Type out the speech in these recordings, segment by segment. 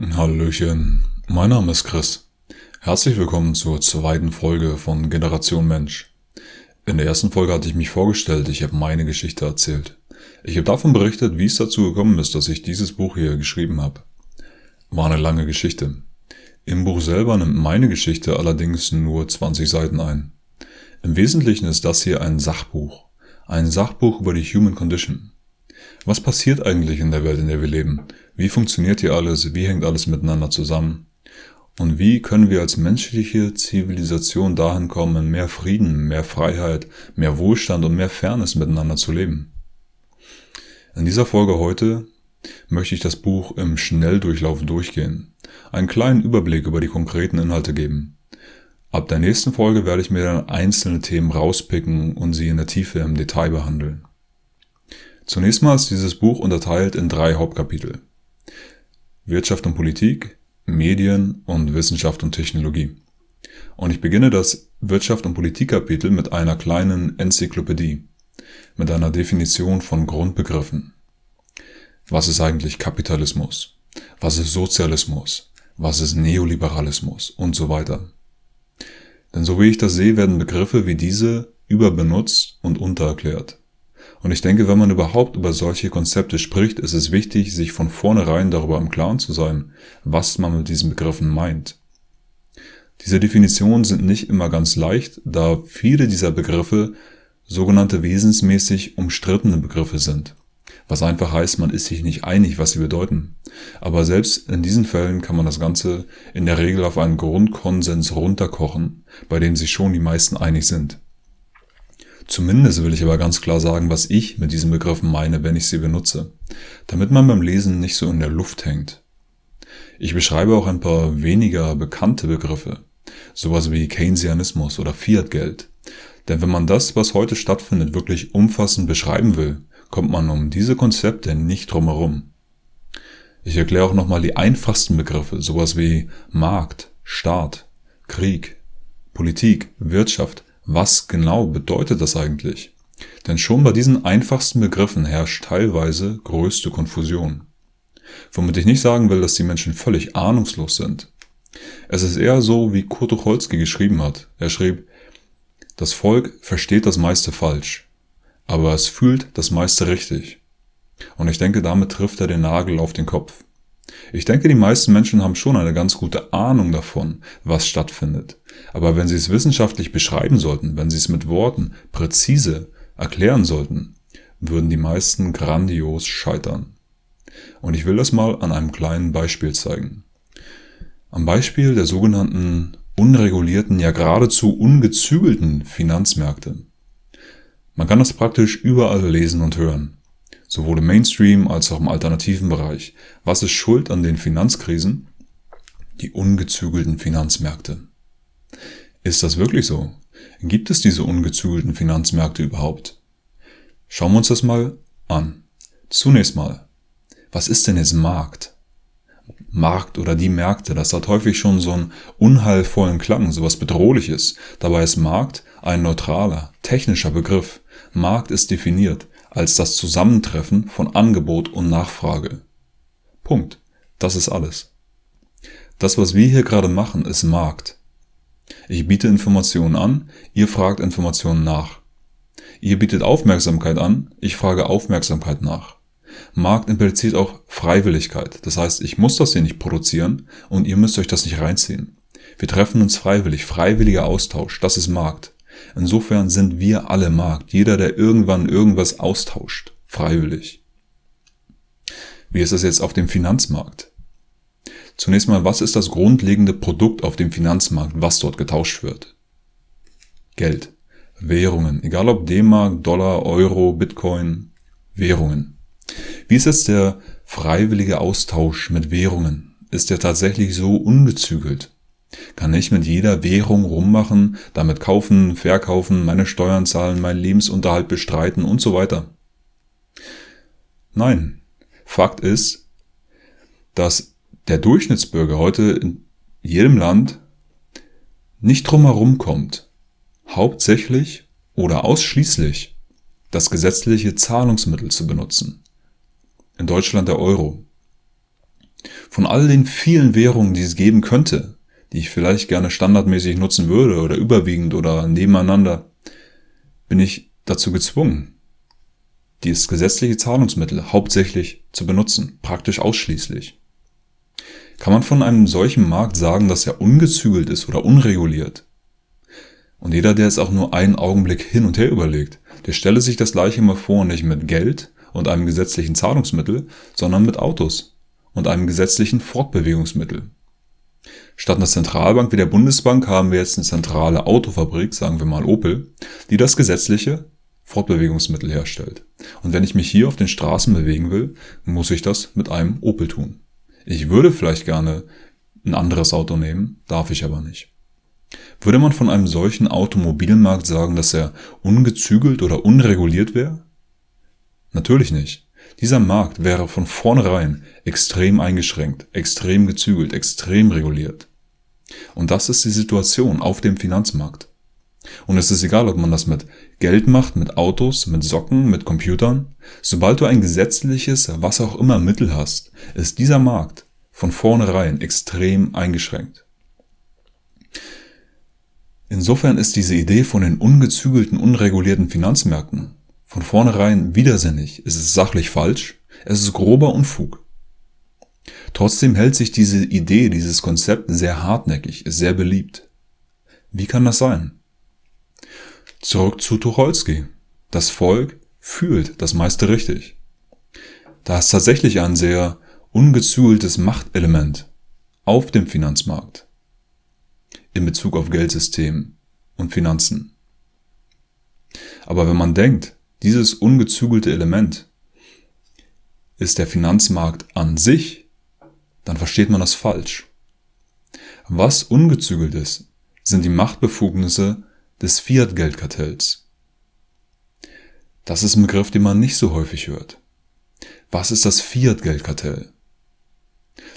Hallöchen, mein Name ist Chris. Herzlich willkommen zur zweiten Folge von Generation Mensch. In der ersten Folge hatte ich mich vorgestellt, ich habe meine Geschichte erzählt. Ich habe davon berichtet, wie es dazu gekommen ist, dass ich dieses Buch hier geschrieben habe. War eine lange Geschichte. Im Buch selber nimmt meine Geschichte allerdings nur 20 Seiten ein. Im Wesentlichen ist das hier ein Sachbuch. Ein Sachbuch über die Human Condition. Was passiert eigentlich in der Welt, in der wir leben? Wie funktioniert hier alles? Wie hängt alles miteinander zusammen? Und wie können wir als menschliche Zivilisation dahin kommen, mehr Frieden, mehr Freiheit, mehr Wohlstand und mehr Fairness miteinander zu leben? In dieser Folge heute möchte ich das Buch im Schnelldurchlauf durchgehen, einen kleinen Überblick über die konkreten Inhalte geben. Ab der nächsten Folge werde ich mir dann einzelne Themen rauspicken und sie in der Tiefe im Detail behandeln. Zunächst mal ist dieses Buch unterteilt in drei Hauptkapitel. Wirtschaft und Politik, Medien und Wissenschaft und Technologie. Und ich beginne das Wirtschaft und Politik Kapitel mit einer kleinen Enzyklopädie, mit einer Definition von Grundbegriffen. Was ist eigentlich Kapitalismus? Was ist Sozialismus? Was ist Neoliberalismus? Und so weiter. Denn so wie ich das sehe, werden Begriffe wie diese überbenutzt und untererklärt. Und ich denke, wenn man überhaupt über solche Konzepte spricht, ist es wichtig, sich von vornherein darüber im Klaren zu sein, was man mit diesen Begriffen meint. Diese Definitionen sind nicht immer ganz leicht, da viele dieser Begriffe sogenannte wesensmäßig umstrittene Begriffe sind. Was einfach heißt, man ist sich nicht einig, was sie bedeuten. Aber selbst in diesen Fällen kann man das Ganze in der Regel auf einen Grundkonsens runterkochen, bei dem sich schon die meisten einig sind. Zumindest will ich aber ganz klar sagen, was ich mit diesen Begriffen meine, wenn ich sie benutze, damit man beim Lesen nicht so in der Luft hängt. Ich beschreibe auch ein paar weniger bekannte Begriffe, sowas wie Keynesianismus oder Fiat-Geld. Denn wenn man das, was heute stattfindet, wirklich umfassend beschreiben will, kommt man um diese Konzepte nicht drumherum. Ich erkläre auch nochmal die einfachsten Begriffe, sowas wie Markt, Staat, Krieg, Politik, Wirtschaft, was genau bedeutet das eigentlich? Denn schon bei diesen einfachsten Begriffen herrscht teilweise größte Konfusion. Womit ich nicht sagen will, dass die Menschen völlig ahnungslos sind. Es ist eher so, wie Kurt Tucholsky geschrieben hat. Er schrieb, das Volk versteht das meiste falsch, aber es fühlt das meiste richtig. Und ich denke, damit trifft er den Nagel auf den Kopf. Ich denke, die meisten Menschen haben schon eine ganz gute Ahnung davon, was stattfindet. Aber wenn sie es wissenschaftlich beschreiben sollten, wenn sie es mit Worten präzise erklären sollten, würden die meisten grandios scheitern. Und ich will das mal an einem kleinen Beispiel zeigen. Am Beispiel der sogenannten unregulierten, ja geradezu ungezügelten Finanzmärkte. Man kann das praktisch überall lesen und hören sowohl im Mainstream als auch im alternativen Bereich. Was ist schuld an den Finanzkrisen? Die ungezügelten Finanzmärkte. Ist das wirklich so? Gibt es diese ungezügelten Finanzmärkte überhaupt? Schauen wir uns das mal an. Zunächst mal, was ist denn jetzt Markt? Markt oder die Märkte, das hat häufig schon so einen unheilvollen Klang, sowas bedrohliches. Dabei ist Markt ein neutraler, technischer Begriff. Markt ist definiert als das Zusammentreffen von Angebot und Nachfrage. Punkt. Das ist alles. Das, was wir hier gerade machen, ist Markt. Ich biete Informationen an, ihr fragt Informationen nach. Ihr bietet Aufmerksamkeit an, ich frage Aufmerksamkeit nach. Markt impliziert auch Freiwilligkeit. Das heißt, ich muss das hier nicht produzieren und ihr müsst euch das nicht reinziehen. Wir treffen uns freiwillig, freiwilliger Austausch, das ist Markt. Insofern sind wir alle Markt. Jeder, der irgendwann irgendwas austauscht. Freiwillig. Wie ist das jetzt auf dem Finanzmarkt? Zunächst mal, was ist das grundlegende Produkt auf dem Finanzmarkt, was dort getauscht wird? Geld. Währungen. Egal ob D-Mark, Dollar, Euro, Bitcoin. Währungen. Wie ist jetzt der freiwillige Austausch mit Währungen? Ist der tatsächlich so ungezügelt? Kann ich mit jeder Währung rummachen, damit kaufen, verkaufen, meine Steuern zahlen, meinen Lebensunterhalt bestreiten und so weiter. Nein. Fakt ist, dass der Durchschnittsbürger heute in jedem Land nicht drumherum kommt, hauptsächlich oder ausschließlich das gesetzliche Zahlungsmittel zu benutzen. In Deutschland der Euro. Von all den vielen Währungen, die es geben könnte, die ich vielleicht gerne standardmäßig nutzen würde oder überwiegend oder nebeneinander, bin ich dazu gezwungen, dieses gesetzliche Zahlungsmittel hauptsächlich zu benutzen, praktisch ausschließlich. Kann man von einem solchen Markt sagen, dass er ungezügelt ist oder unreguliert? Und jeder, der es auch nur einen Augenblick hin und her überlegt, der stelle sich das gleiche mal vor, nicht mit Geld und einem gesetzlichen Zahlungsmittel, sondern mit Autos und einem gesetzlichen Fortbewegungsmittel. Statt einer Zentralbank wie der Bundesbank haben wir jetzt eine zentrale Autofabrik, sagen wir mal Opel, die das gesetzliche Fortbewegungsmittel herstellt. Und wenn ich mich hier auf den Straßen bewegen will, muss ich das mit einem Opel tun. Ich würde vielleicht gerne ein anderes Auto nehmen, darf ich aber nicht. Würde man von einem solchen Automobilmarkt sagen, dass er ungezügelt oder unreguliert wäre? Natürlich nicht. Dieser Markt wäre von vornherein extrem eingeschränkt, extrem gezügelt, extrem reguliert. Und das ist die Situation auf dem Finanzmarkt. Und es ist egal, ob man das mit Geld macht, mit Autos, mit Socken, mit Computern. Sobald du ein gesetzliches, was auch immer Mittel hast, ist dieser Markt von vornherein extrem eingeschränkt. Insofern ist diese Idee von den ungezügelten, unregulierten Finanzmärkten von vornherein widersinnig, es ist sachlich falsch, es ist grober Unfug. Trotzdem hält sich diese Idee, dieses Konzept sehr hartnäckig, ist sehr beliebt. Wie kann das sein? Zurück zu Tucholsky. Das Volk fühlt das meiste richtig. Da ist tatsächlich ein sehr ungezügeltes Machtelement auf dem Finanzmarkt in Bezug auf Geldsystem und Finanzen. Aber wenn man denkt, dieses ungezügelte Element ist der Finanzmarkt an sich, dann versteht man das falsch. Was ungezügelt ist, sind die Machtbefugnisse des Fiat-Geldkartells. Das ist ein Begriff, den man nicht so häufig hört. Was ist das Fiat-Geldkartell?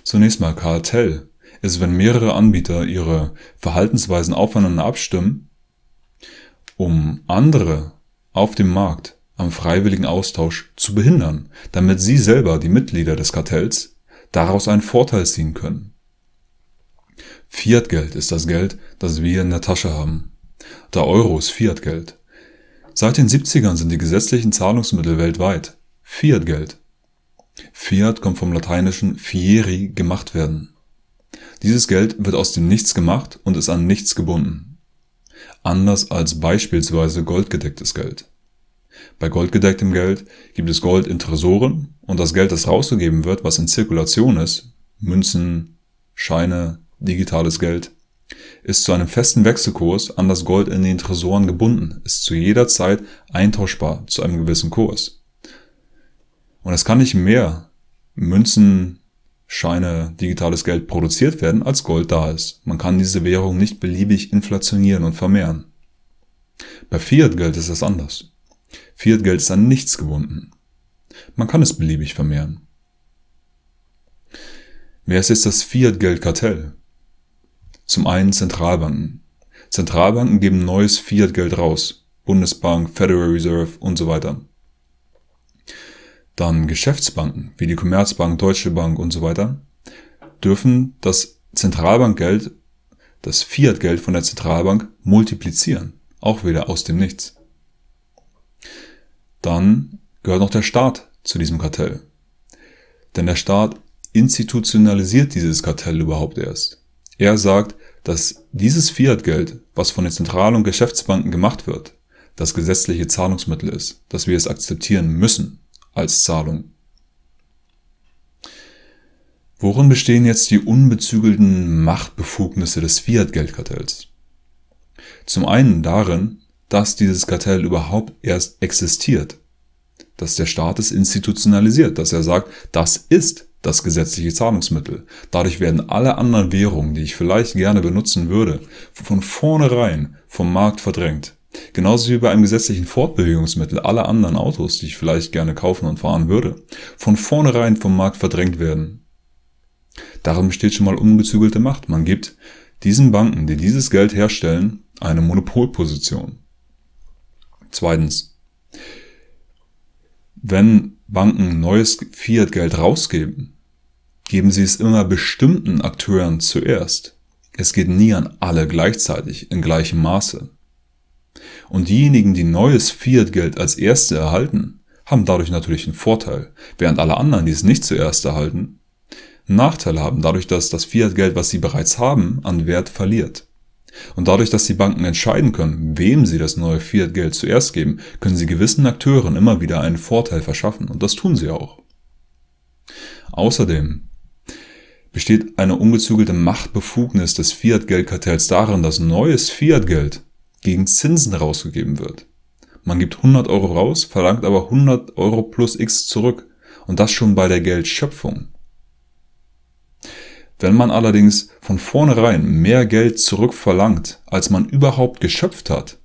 Zunächst mal Kartell ist, wenn mehrere Anbieter ihre Verhaltensweisen aufeinander abstimmen, um andere auf dem Markt am freiwilligen Austausch zu behindern, damit sie selber, die Mitglieder des Kartells, daraus einen Vorteil ziehen können. Fiat-Geld ist das Geld, das wir in der Tasche haben. Der Euro ist Fiat-Geld. Seit den 70ern sind die gesetzlichen Zahlungsmittel weltweit Fiat-Geld. Fiat kommt vom lateinischen fieri gemacht werden. Dieses Geld wird aus dem Nichts gemacht und ist an nichts gebunden. Anders als beispielsweise goldgedecktes Geld. Bei goldgedecktem Geld gibt es Gold in Tresoren und das Geld, das rausgegeben wird, was in Zirkulation ist, Münzen, Scheine, digitales Geld, ist zu einem festen Wechselkurs an das Gold in den Tresoren gebunden, ist zu jeder Zeit eintauschbar zu einem gewissen Kurs. Und es kann nicht mehr Münzen, Scheine, digitales Geld produziert werden, als Gold da ist. Man kann diese Währung nicht beliebig inflationieren und vermehren. Bei Fiat-Geld ist das anders. Fiat-Geld ist an nichts gebunden. Man kann es beliebig vermehren. Wer ist jetzt das Fiat-Geld-Kartell? Zum einen Zentralbanken. Zentralbanken geben neues Fiat-Geld raus. Bundesbank, Federal Reserve und so weiter. Dann Geschäftsbanken wie die Commerzbank, Deutsche Bank und so weiter dürfen das Zentralbankgeld, das Fiat-Geld von der Zentralbank multiplizieren. Auch wieder aus dem Nichts. Dann gehört noch der Staat zu diesem Kartell. Denn der Staat institutionalisiert dieses Kartell überhaupt erst. Er sagt, dass dieses Fiat-Geld, was von den Zentral- und Geschäftsbanken gemacht wird, das gesetzliche Zahlungsmittel ist, dass wir es akzeptieren müssen als Zahlung. Worin bestehen jetzt die unbezügelten Machtbefugnisse des Fiat-Geldkartells? Zum einen darin, dass dieses Kartell überhaupt erst existiert, dass der Staat es institutionalisiert, dass er sagt, das ist das gesetzliche Zahlungsmittel. Dadurch werden alle anderen Währungen, die ich vielleicht gerne benutzen würde, von vornherein vom Markt verdrängt. Genauso wie bei einem gesetzlichen Fortbewegungsmittel alle anderen Autos, die ich vielleicht gerne kaufen und fahren würde, von vornherein vom Markt verdrängt werden. Darin besteht schon mal ungezügelte Macht. Man gibt diesen Banken, die dieses Geld herstellen, eine Monopolposition. Zweitens. Wenn Banken neues Fiat-Geld rausgeben, geben sie es immer bestimmten Akteuren zuerst. Es geht nie an alle gleichzeitig in gleichem Maße. Und diejenigen, die neues Fiat-Geld als erste erhalten, haben dadurch natürlich einen Vorteil, während alle anderen, die es nicht zuerst erhalten, einen Nachteil haben, dadurch, dass das Fiat-Geld, was sie bereits haben, an Wert verliert. Und dadurch, dass die Banken entscheiden können, wem sie das neue Fiat-Geld zuerst geben, können sie gewissen Akteuren immer wieder einen Vorteil verschaffen. Und das tun sie auch. Außerdem besteht eine ungezügelte Machtbefugnis des Fiat-Geldkartells darin, dass neues Fiat-Geld gegen Zinsen rausgegeben wird. Man gibt 100 Euro raus, verlangt aber 100 Euro plus X zurück. Und das schon bei der Geldschöpfung. Wenn man allerdings von vornherein mehr Geld zurückverlangt, als man überhaupt geschöpft hat,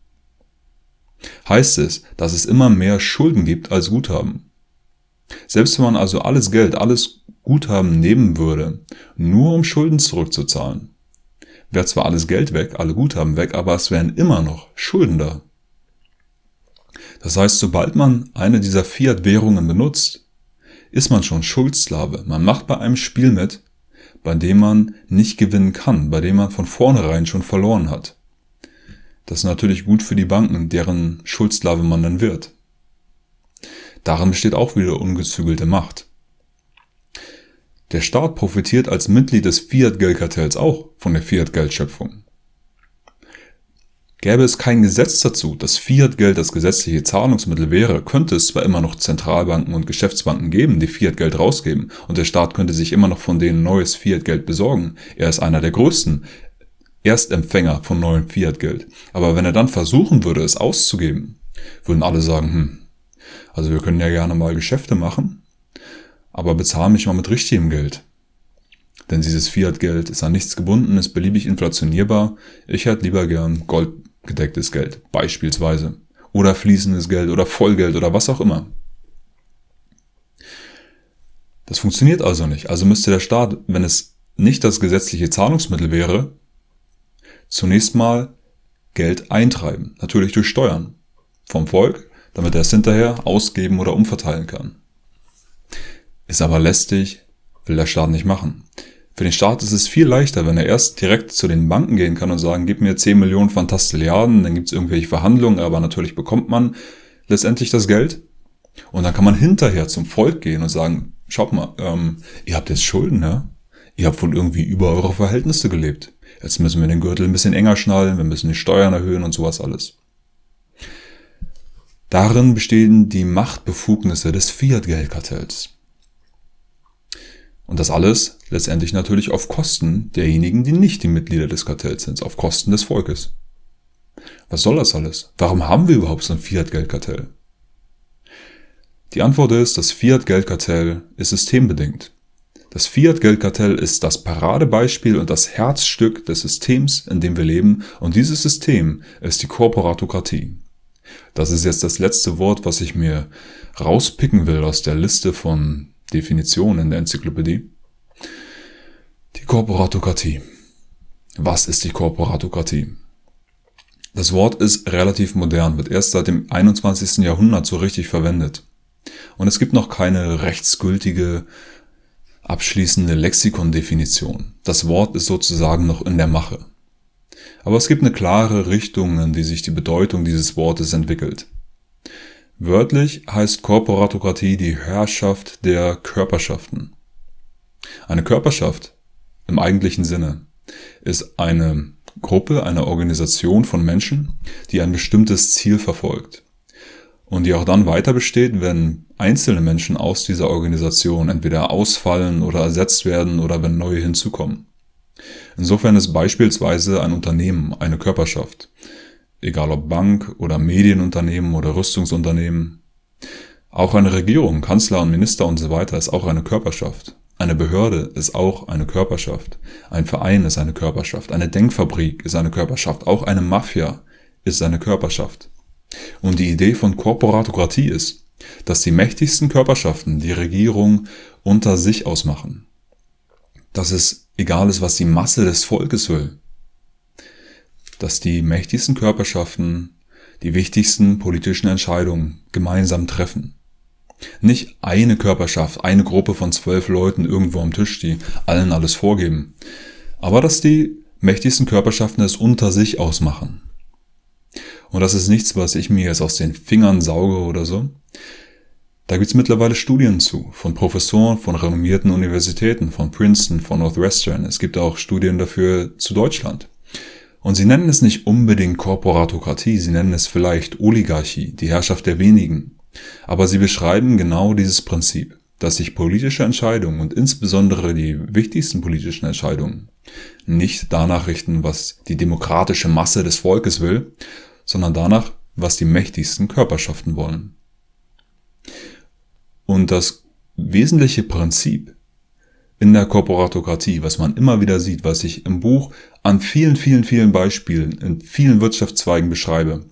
heißt es, dass es immer mehr Schulden gibt als Guthaben. Selbst wenn man also alles Geld, alles Guthaben nehmen würde, nur um Schulden zurückzuzahlen, wäre zwar alles Geld weg, alle Guthaben weg, aber es wären immer noch Schulden da. Das heißt, sobald man eine dieser Fiat-Währungen benutzt, ist man schon Schuldsklave. Man macht bei einem Spiel mit, bei dem man nicht gewinnen kann, bei dem man von vornherein schon verloren hat. Das ist natürlich gut für die Banken, deren Schuldsklave man dann wird. Darin besteht auch wieder ungezügelte Macht. Der Staat profitiert als Mitglied des Fiat-Geldkartells auch von der Fiat-Geldschöpfung. Gäbe es kein Gesetz dazu, dass Fiat-Geld das gesetzliche Zahlungsmittel wäre, könnte es zwar immer noch Zentralbanken und Geschäftsbanken geben, die Fiat-Geld rausgeben, und der Staat könnte sich immer noch von denen neues Fiat-Geld besorgen. Er ist einer der größten Erstempfänger von neuem Fiat-Geld. Aber wenn er dann versuchen würde, es auszugeben, würden alle sagen, hm, also wir können ja gerne mal Geschäfte machen, aber bezahle mich mal mit richtigem Geld. Denn dieses Fiat-Geld ist an nichts gebunden, ist beliebig inflationierbar. Ich hätte lieber gern goldgedecktes Geld, beispielsweise. Oder fließendes Geld oder Vollgeld oder was auch immer. Das funktioniert also nicht. Also müsste der Staat, wenn es nicht das gesetzliche Zahlungsmittel wäre, zunächst mal Geld eintreiben. Natürlich durch Steuern. Vom Volk, damit er es hinterher ausgeben oder umverteilen kann. Ist aber lästig, will der Staat nicht machen. Für den Staat ist es viel leichter, wenn er erst direkt zu den Banken gehen kann und sagen, gib mir 10 Millionen Fantastilliarden, dann gibt es irgendwelche Verhandlungen, aber natürlich bekommt man letztendlich das Geld. Und dann kann man hinterher zum Volk gehen und sagen, schaut mal, ähm, ihr habt jetzt Schulden, ja? Ihr habt wohl irgendwie über eure Verhältnisse gelebt. Jetzt müssen wir den Gürtel ein bisschen enger schnallen, wir müssen die Steuern erhöhen und sowas alles. Darin bestehen die Machtbefugnisse des Fiat-Geldkartells. Und das alles letztendlich natürlich auf Kosten derjenigen, die nicht die Mitglieder des Kartells sind, auf Kosten des Volkes. Was soll das alles? Warum haben wir überhaupt so ein Fiat-Geldkartell? Die Antwort ist, das Fiat-Geldkartell ist systembedingt. Das Fiat-Geldkartell ist das Paradebeispiel und das Herzstück des Systems, in dem wir leben, und dieses System ist die Korporatokratie. Das ist jetzt das letzte Wort, was ich mir rauspicken will aus der Liste von Definition in der Enzyklopädie. Die Korporatokratie. Was ist die Korporatokratie? Das Wort ist relativ modern, wird erst seit dem 21. Jahrhundert so richtig verwendet. Und es gibt noch keine rechtsgültige, abschließende Lexikondefinition. Das Wort ist sozusagen noch in der Mache. Aber es gibt eine klare Richtung, in die sich die Bedeutung dieses Wortes entwickelt. Wörtlich heißt Korporatokratie die Herrschaft der Körperschaften. Eine Körperschaft im eigentlichen Sinne ist eine Gruppe, eine Organisation von Menschen, die ein bestimmtes Ziel verfolgt und die auch dann weiter besteht, wenn einzelne Menschen aus dieser Organisation entweder ausfallen oder ersetzt werden oder wenn neue hinzukommen. Insofern ist beispielsweise ein Unternehmen eine Körperschaft egal ob Bank oder Medienunternehmen oder Rüstungsunternehmen. Auch eine Regierung, Kanzler und Minister und so weiter ist auch eine Körperschaft. Eine Behörde ist auch eine Körperschaft. Ein Verein ist eine Körperschaft. Eine Denkfabrik ist eine Körperschaft. Auch eine Mafia ist eine Körperschaft. Und die Idee von Korporatokratie ist, dass die mächtigsten Körperschaften die Regierung unter sich ausmachen. Dass es egal ist, was die Masse des Volkes will dass die mächtigsten Körperschaften die wichtigsten politischen Entscheidungen gemeinsam treffen. Nicht eine Körperschaft, eine Gruppe von zwölf Leuten irgendwo am Tisch, die allen alles vorgeben. Aber dass die mächtigsten Körperschaften es unter sich ausmachen. Und das ist nichts, was ich mir jetzt aus den Fingern sauge oder so. Da gibt's mittlerweile Studien zu, von Professoren, von renommierten Universitäten, von Princeton, von Northwestern. Es gibt auch Studien dafür zu Deutschland. Und sie nennen es nicht unbedingt Korporatokratie, sie nennen es vielleicht Oligarchie, die Herrschaft der wenigen. Aber sie beschreiben genau dieses Prinzip, dass sich politische Entscheidungen und insbesondere die wichtigsten politischen Entscheidungen nicht danach richten, was die demokratische Masse des Volkes will, sondern danach, was die mächtigsten Körperschaften wollen. Und das wesentliche Prinzip in der Korporatokratie, was man immer wieder sieht, was ich im Buch an vielen, vielen, vielen Beispielen in vielen Wirtschaftszweigen beschreibe,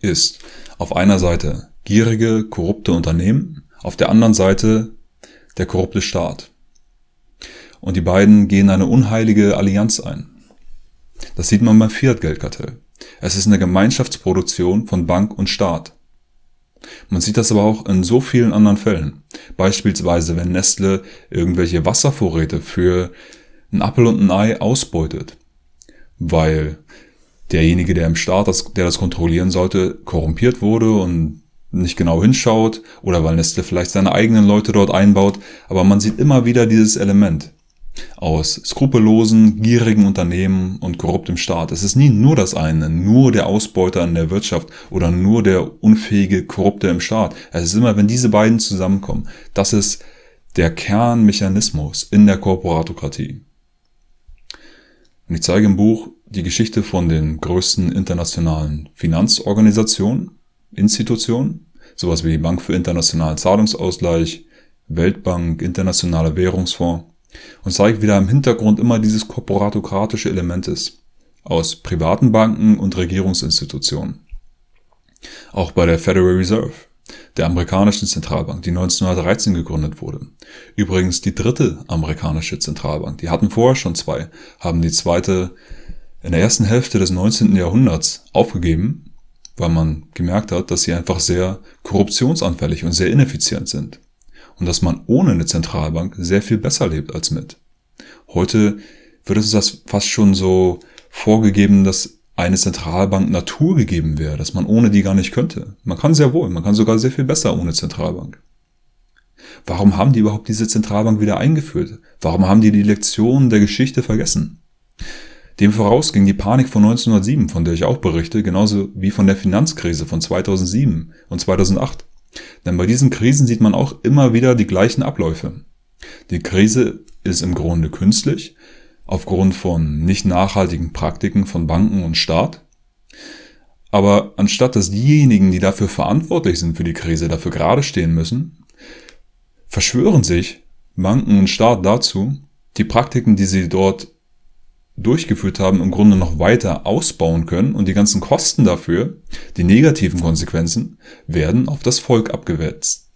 ist auf einer Seite gierige, korrupte Unternehmen, auf der anderen Seite der korrupte Staat. Und die beiden gehen eine unheilige Allianz ein. Das sieht man beim Fiat-Geldkartell. Es ist eine Gemeinschaftsproduktion von Bank und Staat. Man sieht das aber auch in so vielen anderen Fällen. Beispielsweise, wenn Nestle irgendwelche Wasservorräte für ein Apfel und ein Ei ausbeutet, weil derjenige, der im Staat, das, der das kontrollieren sollte, korrumpiert wurde und nicht genau hinschaut oder weil Nestle vielleicht seine eigenen Leute dort einbaut. Aber man sieht immer wieder dieses Element aus skrupellosen, gierigen Unternehmen und korruptem Staat. Es ist nie nur das eine, nur der Ausbeuter in der Wirtschaft oder nur der unfähige Korrupte im Staat. Es ist immer, wenn diese beiden zusammenkommen, das ist der Kernmechanismus in der Korporatokratie. Und ich zeige im Buch die Geschichte von den größten internationalen Finanzorganisationen, Institutionen, sowas wie die Bank für internationalen Zahlungsausgleich, Weltbank, Internationaler Währungsfonds, und zeigt wieder im Hintergrund immer dieses korporatokratische Element ist, aus privaten Banken und Regierungsinstitutionen. Auch bei der Federal Reserve, der amerikanischen Zentralbank, die 1913 gegründet wurde. Übrigens die dritte amerikanische Zentralbank. Die hatten vorher schon zwei, haben die zweite in der ersten Hälfte des 19. Jahrhunderts aufgegeben, weil man gemerkt hat, dass sie einfach sehr korruptionsanfällig und sehr ineffizient sind und dass man ohne eine Zentralbank sehr viel besser lebt als mit. Heute wird es das fast schon so vorgegeben, dass eine Zentralbank Natur gegeben wäre, dass man ohne die gar nicht könnte. Man kann sehr wohl, man kann sogar sehr viel besser ohne Zentralbank. Warum haben die überhaupt diese Zentralbank wieder eingeführt? Warum haben die die Lektionen der Geschichte vergessen? Dem voraus ging die Panik von 1907, von der ich auch berichte, genauso wie von der Finanzkrise von 2007 und 2008. Denn bei diesen Krisen sieht man auch immer wieder die gleichen Abläufe. Die Krise ist im Grunde künstlich, aufgrund von nicht nachhaltigen Praktiken von Banken und Staat. Aber anstatt dass diejenigen, die dafür verantwortlich sind für die Krise, dafür gerade stehen müssen, verschwören sich Banken und Staat dazu, die Praktiken, die sie dort durchgeführt haben, im Grunde noch weiter ausbauen können und die ganzen Kosten dafür, die negativen Konsequenzen, werden auf das Volk abgewälzt.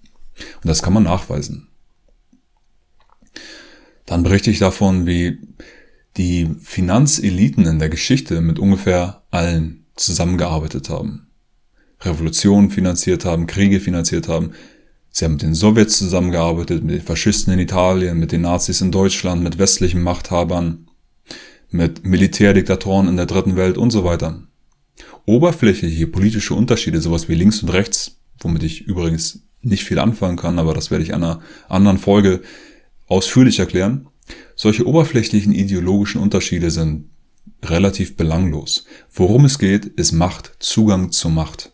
Und das kann man nachweisen. Dann berichte ich davon, wie die Finanzeliten in der Geschichte mit ungefähr allen zusammengearbeitet haben. Revolutionen finanziert haben, Kriege finanziert haben. Sie haben mit den Sowjets zusammengearbeitet, mit den Faschisten in Italien, mit den Nazis in Deutschland, mit westlichen Machthabern mit Militärdiktatoren in der dritten Welt und so weiter. Oberflächliche politische Unterschiede, sowas wie links und rechts, womit ich übrigens nicht viel anfangen kann, aber das werde ich in einer anderen Folge ausführlich erklären. Solche oberflächlichen ideologischen Unterschiede sind relativ belanglos. Worum es geht, ist Macht, Zugang zur Macht.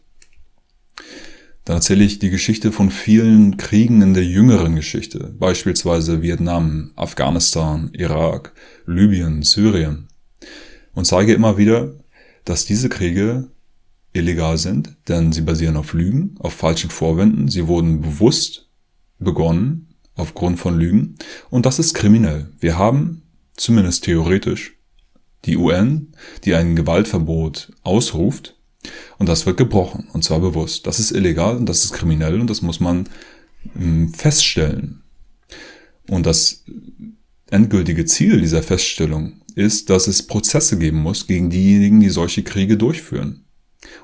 Dann erzähle ich die Geschichte von vielen Kriegen in der jüngeren Geschichte, beispielsweise Vietnam, Afghanistan, Irak, Libyen, Syrien, und zeige immer wieder, dass diese Kriege illegal sind, denn sie basieren auf Lügen, auf falschen Vorwänden, sie wurden bewusst begonnen aufgrund von Lügen. Und das ist kriminell. Wir haben, zumindest theoretisch, die UN, die ein Gewaltverbot ausruft, und das wird gebrochen, und zwar bewusst. Das ist illegal und das ist kriminell und das muss man hm, feststellen. Und das endgültige Ziel dieser Feststellung ist, dass es Prozesse geben muss gegen diejenigen, die solche Kriege durchführen.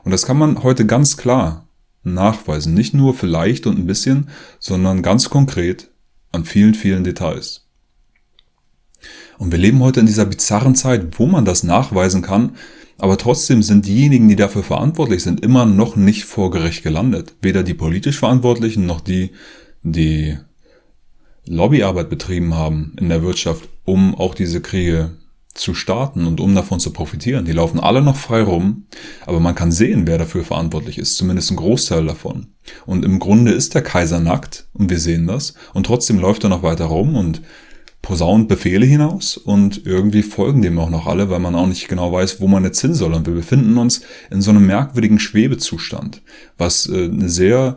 Und das kann man heute ganz klar nachweisen. Nicht nur vielleicht und ein bisschen, sondern ganz konkret an vielen, vielen Details. Und wir leben heute in dieser bizarren Zeit, wo man das nachweisen kann, aber trotzdem sind diejenigen, die dafür verantwortlich sind, immer noch nicht vor Gericht gelandet. Weder die politisch Verantwortlichen noch die, die Lobbyarbeit betrieben haben in der Wirtschaft, um auch diese Kriege zu starten und um davon zu profitieren. Die laufen alle noch frei rum, aber man kann sehen, wer dafür verantwortlich ist, zumindest ein Großteil davon. Und im Grunde ist der Kaiser nackt und wir sehen das und trotzdem läuft er noch weiter rum und posaunt Befehle hinaus und irgendwie folgen dem auch noch alle, weil man auch nicht genau weiß, wo man jetzt hin soll. Und wir befinden uns in so einem merkwürdigen Schwebezustand, was äh, eine sehr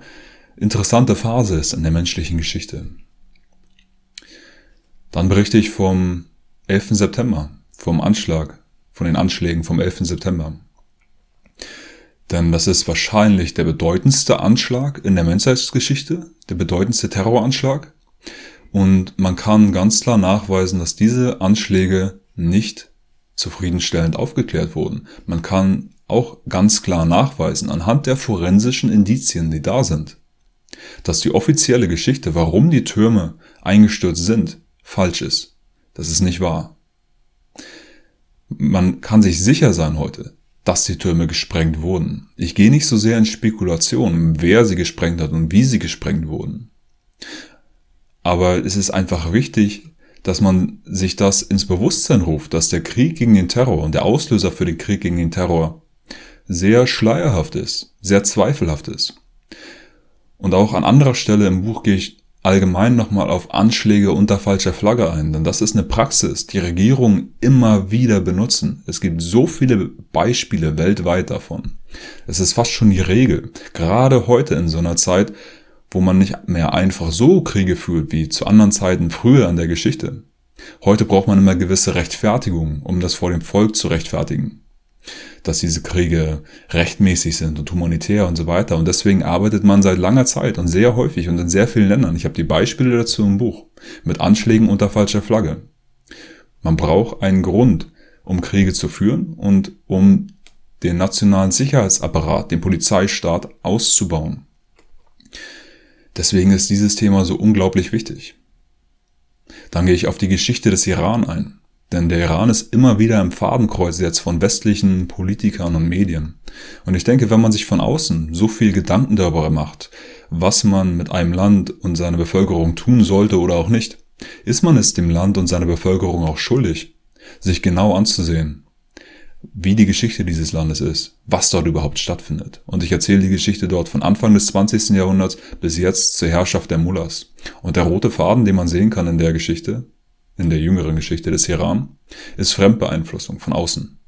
interessante Phase ist in der menschlichen Geschichte. Dann berichte ich vom 11. September, vom Anschlag, von den Anschlägen vom 11. September. Denn das ist wahrscheinlich der bedeutendste Anschlag in der Menschheitsgeschichte, der bedeutendste Terroranschlag. Und man kann ganz klar nachweisen, dass diese Anschläge nicht zufriedenstellend aufgeklärt wurden. Man kann auch ganz klar nachweisen, anhand der forensischen Indizien, die da sind, dass die offizielle Geschichte, warum die Türme eingestürzt sind, falsch ist. Das ist nicht wahr. Man kann sich sicher sein heute, dass die Türme gesprengt wurden. Ich gehe nicht so sehr in Spekulationen, wer sie gesprengt hat und wie sie gesprengt wurden. Aber es ist einfach wichtig, dass man sich das ins Bewusstsein ruft, dass der Krieg gegen den Terror und der Auslöser für den Krieg gegen den Terror sehr schleierhaft ist, sehr zweifelhaft ist. Und auch an anderer Stelle im Buch gehe ich allgemein nochmal auf Anschläge unter falscher Flagge ein, denn das ist eine Praxis, die Regierungen immer wieder benutzen. Es gibt so viele Beispiele weltweit davon. Es ist fast schon die Regel. Gerade heute in so einer Zeit, wo man nicht mehr einfach so Kriege führt wie zu anderen Zeiten früher in der Geschichte. Heute braucht man immer gewisse Rechtfertigungen, um das vor dem Volk zu rechtfertigen dass diese Kriege rechtmäßig sind und humanitär und so weiter. Und deswegen arbeitet man seit langer Zeit und sehr häufig und in sehr vielen Ländern. Ich habe die Beispiele dazu im Buch mit Anschlägen unter falscher Flagge. Man braucht einen Grund, um Kriege zu führen und um den nationalen Sicherheitsapparat, den Polizeistaat auszubauen. Deswegen ist dieses Thema so unglaublich wichtig. Dann gehe ich auf die Geschichte des Iran ein. Denn der Iran ist immer wieder im Fadenkreuz jetzt von westlichen Politikern und Medien. Und ich denke, wenn man sich von außen so viel Gedanken darüber macht, was man mit einem Land und seiner Bevölkerung tun sollte oder auch nicht, ist man es dem Land und seiner Bevölkerung auch schuldig, sich genau anzusehen, wie die Geschichte dieses Landes ist, was dort überhaupt stattfindet. Und ich erzähle die Geschichte dort von Anfang des 20. Jahrhunderts bis jetzt zur Herrschaft der Mullahs. Und der rote Faden, den man sehen kann in der Geschichte, in der jüngeren Geschichte des Iran, ist Fremdbeeinflussung von außen,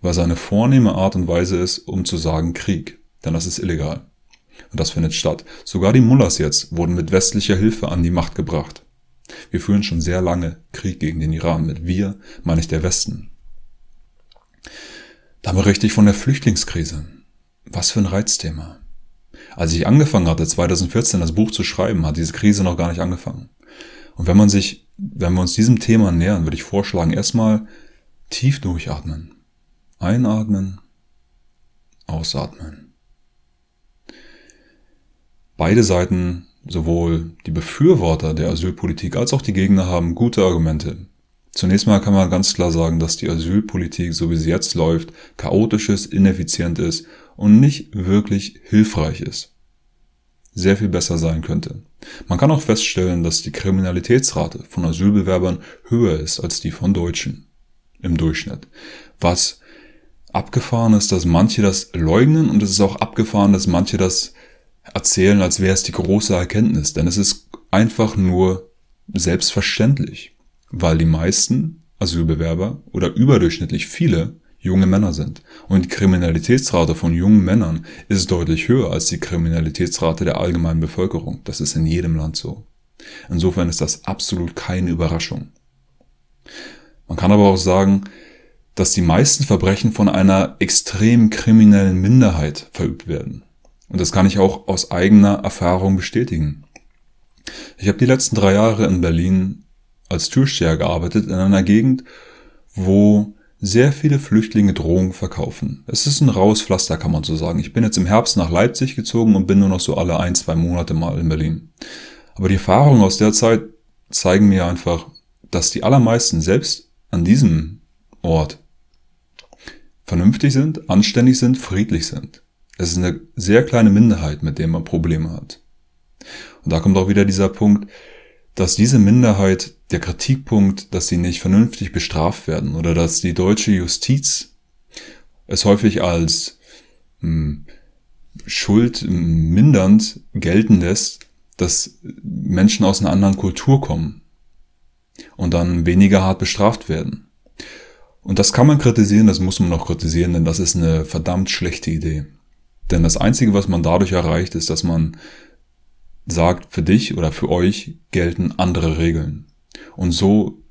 weil seine vornehme Art und Weise ist, um zu sagen Krieg, denn das ist illegal. Und das findet statt. Sogar die Mullahs jetzt wurden mit westlicher Hilfe an die Macht gebracht. Wir führen schon sehr lange Krieg gegen den Iran. Mit wir meine ich der Westen. Da berichte ich von der Flüchtlingskrise. Was für ein Reizthema. Als ich angefangen hatte, 2014 das Buch zu schreiben, hat diese Krise noch gar nicht angefangen. Und wenn man sich wenn wir uns diesem Thema nähern, würde ich vorschlagen, erstmal tief durchatmen. Einatmen, ausatmen. Beide Seiten, sowohl die Befürworter der Asylpolitik als auch die Gegner, haben gute Argumente. Zunächst mal kann man ganz klar sagen, dass die Asylpolitik, so wie sie jetzt läuft, chaotisch ist, ineffizient ist und nicht wirklich hilfreich ist. Sehr viel besser sein könnte. Man kann auch feststellen, dass die Kriminalitätsrate von Asylbewerbern höher ist als die von Deutschen im Durchschnitt. Was abgefahren ist, dass manche das leugnen und es ist auch abgefahren, dass manche das erzählen, als wäre es die große Erkenntnis. Denn es ist einfach nur selbstverständlich, weil die meisten Asylbewerber oder überdurchschnittlich viele junge Männer sind. Und die Kriminalitätsrate von jungen Männern ist deutlich höher als die Kriminalitätsrate der allgemeinen Bevölkerung. Das ist in jedem Land so. Insofern ist das absolut keine Überraschung. Man kann aber auch sagen, dass die meisten Verbrechen von einer extrem kriminellen Minderheit verübt werden. Und das kann ich auch aus eigener Erfahrung bestätigen. Ich habe die letzten drei Jahre in Berlin als Türsteher gearbeitet in einer Gegend, wo sehr viele Flüchtlinge Drohungen verkaufen. Es ist ein raues Pflaster, kann man so sagen. Ich bin jetzt im Herbst nach Leipzig gezogen und bin nur noch so alle ein, zwei Monate mal in Berlin. Aber die Erfahrungen aus der Zeit zeigen mir einfach, dass die allermeisten selbst an diesem Ort vernünftig sind, anständig sind, friedlich sind. Es ist eine sehr kleine Minderheit, mit der man Probleme hat. Und da kommt auch wieder dieser Punkt, dass diese Minderheit der Kritikpunkt, dass sie nicht vernünftig bestraft werden oder dass die deutsche Justiz es häufig als hm, Schuld mindernd gelten lässt, dass Menschen aus einer anderen Kultur kommen und dann weniger hart bestraft werden. Und das kann man kritisieren, das muss man auch kritisieren, denn das ist eine verdammt schlechte Idee. Denn das Einzige, was man dadurch erreicht, ist, dass man sagt, für dich oder für euch gelten andere Regeln. Und so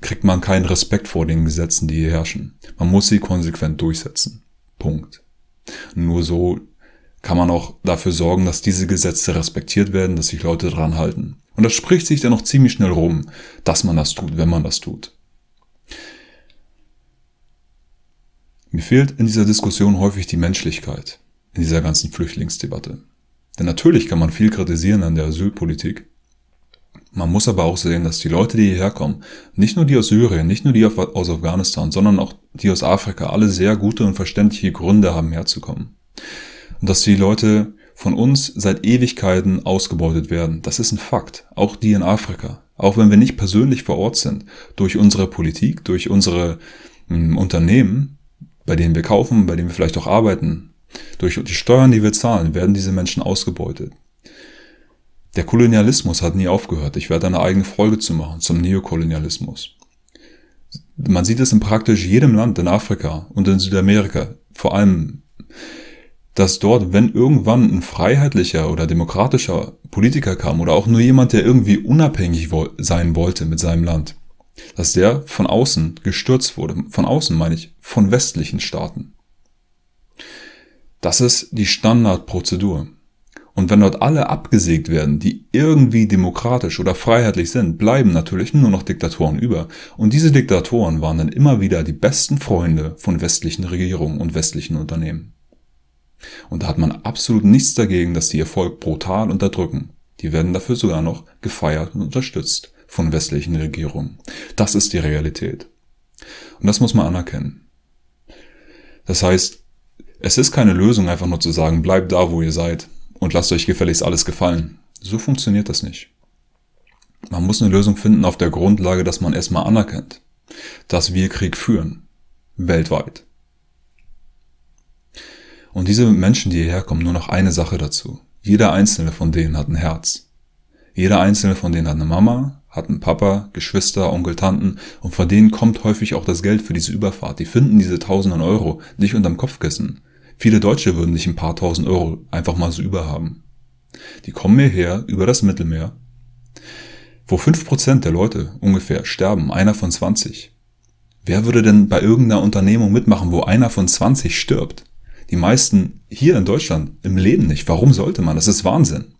kriegt man keinen Respekt vor den Gesetzen, die hier herrschen. Man muss sie konsequent durchsetzen. Punkt. Nur so kann man auch dafür sorgen, dass diese Gesetze respektiert werden, dass sich Leute dran halten. Und das spricht sich dann auch ziemlich schnell rum, dass man das tut, wenn man das tut. Mir fehlt in dieser Diskussion häufig die Menschlichkeit, in dieser ganzen Flüchtlingsdebatte. Denn natürlich kann man viel kritisieren an der Asylpolitik. Man muss aber auch sehen, dass die Leute, die hierher kommen, nicht nur die aus Syrien, nicht nur die aus Afghanistan, sondern auch die aus Afrika, alle sehr gute und verständliche Gründe haben, herzukommen. Und dass die Leute von uns seit Ewigkeiten ausgebeutet werden, das ist ein Fakt. Auch die in Afrika. Auch wenn wir nicht persönlich vor Ort sind, durch unsere Politik, durch unsere mh, hm, Unternehmen, bei denen wir kaufen, bei denen wir vielleicht auch arbeiten, durch die Steuern, die wir zahlen, werden diese Menschen ausgebeutet. Der Kolonialismus hat nie aufgehört. Ich werde eine eigene Folge zu machen zum Neokolonialismus. Man sieht es in praktisch jedem Land in Afrika und in Südamerika, vor allem, dass dort, wenn irgendwann ein freiheitlicher oder demokratischer Politiker kam oder auch nur jemand, der irgendwie unabhängig sein wollte mit seinem Land, dass der von außen gestürzt wurde. Von außen meine ich, von westlichen Staaten. Das ist die Standardprozedur. Und wenn dort alle abgesägt werden, die irgendwie demokratisch oder freiheitlich sind, bleiben natürlich nur noch Diktatoren über. Und diese Diktatoren waren dann immer wieder die besten Freunde von westlichen Regierungen und westlichen Unternehmen. Und da hat man absolut nichts dagegen, dass die ihr Volk brutal unterdrücken. Die werden dafür sogar noch gefeiert und unterstützt von westlichen Regierungen. Das ist die Realität. Und das muss man anerkennen. Das heißt, es ist keine Lösung, einfach nur zu sagen, bleibt da, wo ihr seid und lasst euch gefälligst alles gefallen. So funktioniert das nicht. Man muss eine Lösung finden auf der Grundlage, dass man erstmal anerkennt, dass wir Krieg führen. Weltweit. Und diese Menschen, die hierher kommen, nur noch eine Sache dazu. Jeder einzelne von denen hat ein Herz. Jeder einzelne von denen hat eine Mama, hat einen Papa, Geschwister, Onkel, Tanten und von denen kommt häufig auch das Geld für diese Überfahrt. Die finden diese tausenden Euro nicht unterm Kopfkissen. Viele Deutsche würden nicht ein paar tausend Euro einfach mal so überhaben. Die kommen hierher über das Mittelmeer, wo fünf Prozent der Leute ungefähr sterben, einer von 20. Wer würde denn bei irgendeiner Unternehmung mitmachen, wo einer von 20 stirbt? Die meisten hier in Deutschland im Leben nicht. Warum sollte man? Das ist Wahnsinn.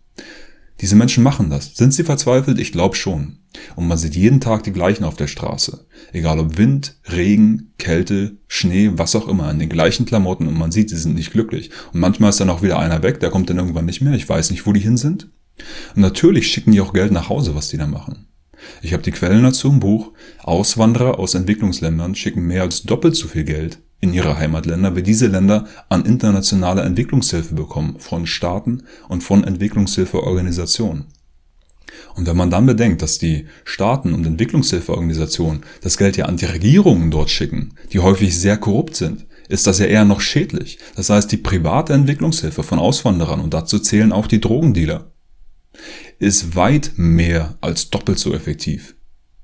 Diese Menschen machen das. Sind sie verzweifelt? Ich glaube schon. Und man sieht jeden Tag die gleichen auf der Straße. Egal ob Wind, Regen, Kälte, Schnee, was auch immer, in den gleichen Klamotten und man sieht, sie sind nicht glücklich. Und manchmal ist dann auch wieder einer weg, der kommt dann irgendwann nicht mehr. Ich weiß nicht, wo die hin sind. Und natürlich schicken die auch Geld nach Hause, was die da machen. Ich habe die Quellen dazu im Buch. Auswanderer aus Entwicklungsländern schicken mehr als doppelt so viel Geld in ihre Heimatländer, wie diese Länder an internationale Entwicklungshilfe bekommen von Staaten und von Entwicklungshilfeorganisationen. Und wenn man dann bedenkt, dass die Staaten und Entwicklungshilfeorganisationen das Geld ja an die Regierungen dort schicken, die häufig sehr korrupt sind, ist das ja eher noch schädlich. Das heißt, die private Entwicklungshilfe von Auswanderern, und dazu zählen auch die Drogendealer, ist weit mehr als doppelt so effektiv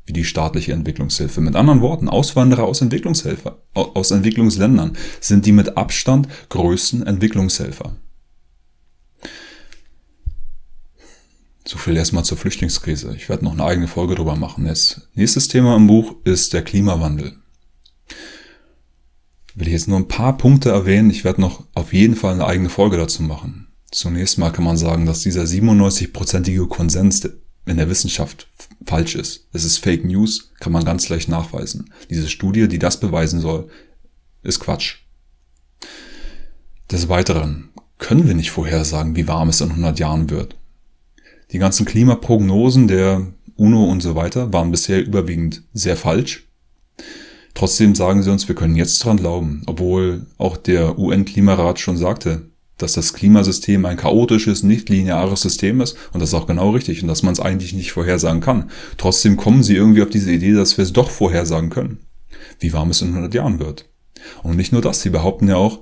wie die staatliche Entwicklungshilfe. Mit anderen Worten, Auswanderer aus Entwicklungshilfe, aus Entwicklungsländern sind die mit Abstand größten Entwicklungshelfer. So viel erstmal zur Flüchtlingskrise. Ich werde noch eine eigene Folge drüber machen. Jetzt, nächstes Thema im Buch ist der Klimawandel. Will ich jetzt nur ein paar Punkte erwähnen. Ich werde noch auf jeden Fall eine eigene Folge dazu machen. Zunächst mal kann man sagen, dass dieser 97-prozentige Konsens in der Wissenschaft falsch ist. Es ist Fake News, kann man ganz leicht nachweisen. Diese Studie, die das beweisen soll, ist Quatsch. Des Weiteren können wir nicht vorhersagen, wie warm es in 100 Jahren wird. Die ganzen Klimaprognosen der UNO und so weiter waren bisher überwiegend sehr falsch. Trotzdem sagen sie uns, wir können jetzt dran glauben, obwohl auch der UN-Klimarat schon sagte, dass das Klimasystem ein chaotisches, nicht lineares System ist und das ist auch genau richtig und dass man es eigentlich nicht vorhersagen kann. Trotzdem kommen sie irgendwie auf diese Idee, dass wir es doch vorhersagen können, wie warm es in 100 Jahren wird. Und nicht nur das, sie behaupten ja auch,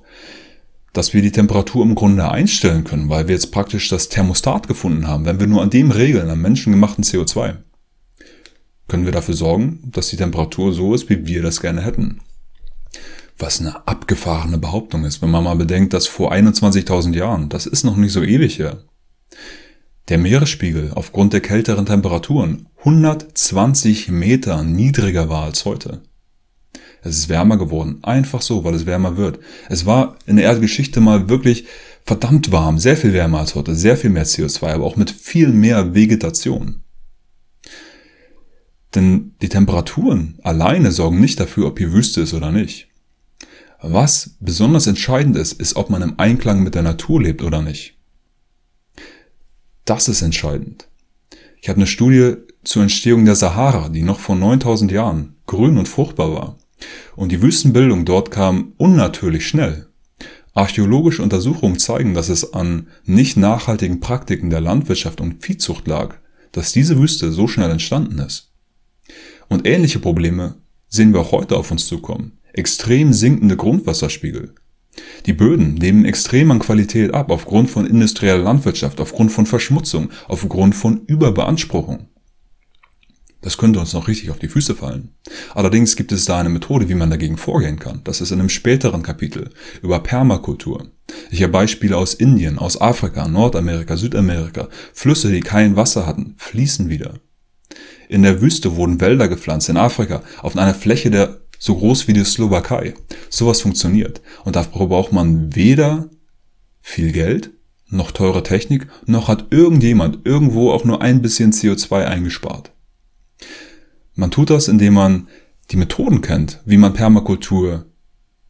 dass wir die Temperatur im Grunde einstellen können, weil wir jetzt praktisch das Thermostat gefunden haben. Wenn wir nur an dem regeln, am menschengemachten CO2, können wir dafür sorgen, dass die Temperatur so ist, wie wir das gerne hätten. Was eine abgefahrene Behauptung ist, wenn man mal bedenkt, dass vor 21.000 Jahren, das ist noch nicht so ewig her, der Meeresspiegel aufgrund der kälteren Temperaturen 120 Meter niedriger war als heute. Es ist wärmer geworden. Einfach so, weil es wärmer wird. Es war in der Erdgeschichte mal wirklich verdammt warm. Sehr viel wärmer als heute. Sehr viel mehr CO2, aber auch mit viel mehr Vegetation. Denn die Temperaturen alleine sorgen nicht dafür, ob hier Wüste ist oder nicht. Was besonders entscheidend ist, ist, ob man im Einklang mit der Natur lebt oder nicht. Das ist entscheidend. Ich habe eine Studie zur Entstehung der Sahara, die noch vor 9000 Jahren grün und fruchtbar war. Und die Wüstenbildung dort kam unnatürlich schnell. Archäologische Untersuchungen zeigen, dass es an nicht nachhaltigen Praktiken der Landwirtschaft und Viehzucht lag, dass diese Wüste so schnell entstanden ist. Und ähnliche Probleme sehen wir auch heute auf uns zukommen. Extrem sinkende Grundwasserspiegel. Die Böden nehmen extrem an Qualität ab aufgrund von industrieller Landwirtschaft, aufgrund von Verschmutzung, aufgrund von Überbeanspruchung. Das könnte uns noch richtig auf die Füße fallen. Allerdings gibt es da eine Methode, wie man dagegen vorgehen kann. Das ist in einem späteren Kapitel über Permakultur. Ich habe Beispiele aus Indien, aus Afrika, Nordamerika, Südamerika. Flüsse, die kein Wasser hatten, fließen wieder. In der Wüste wurden Wälder gepflanzt, in Afrika, auf einer Fläche der so groß wie die Slowakei. Sowas funktioniert. Und dafür braucht man weder viel Geld, noch teure Technik, noch hat irgendjemand irgendwo auch nur ein bisschen CO2 eingespart. Man tut das, indem man die Methoden kennt, wie man Permakultur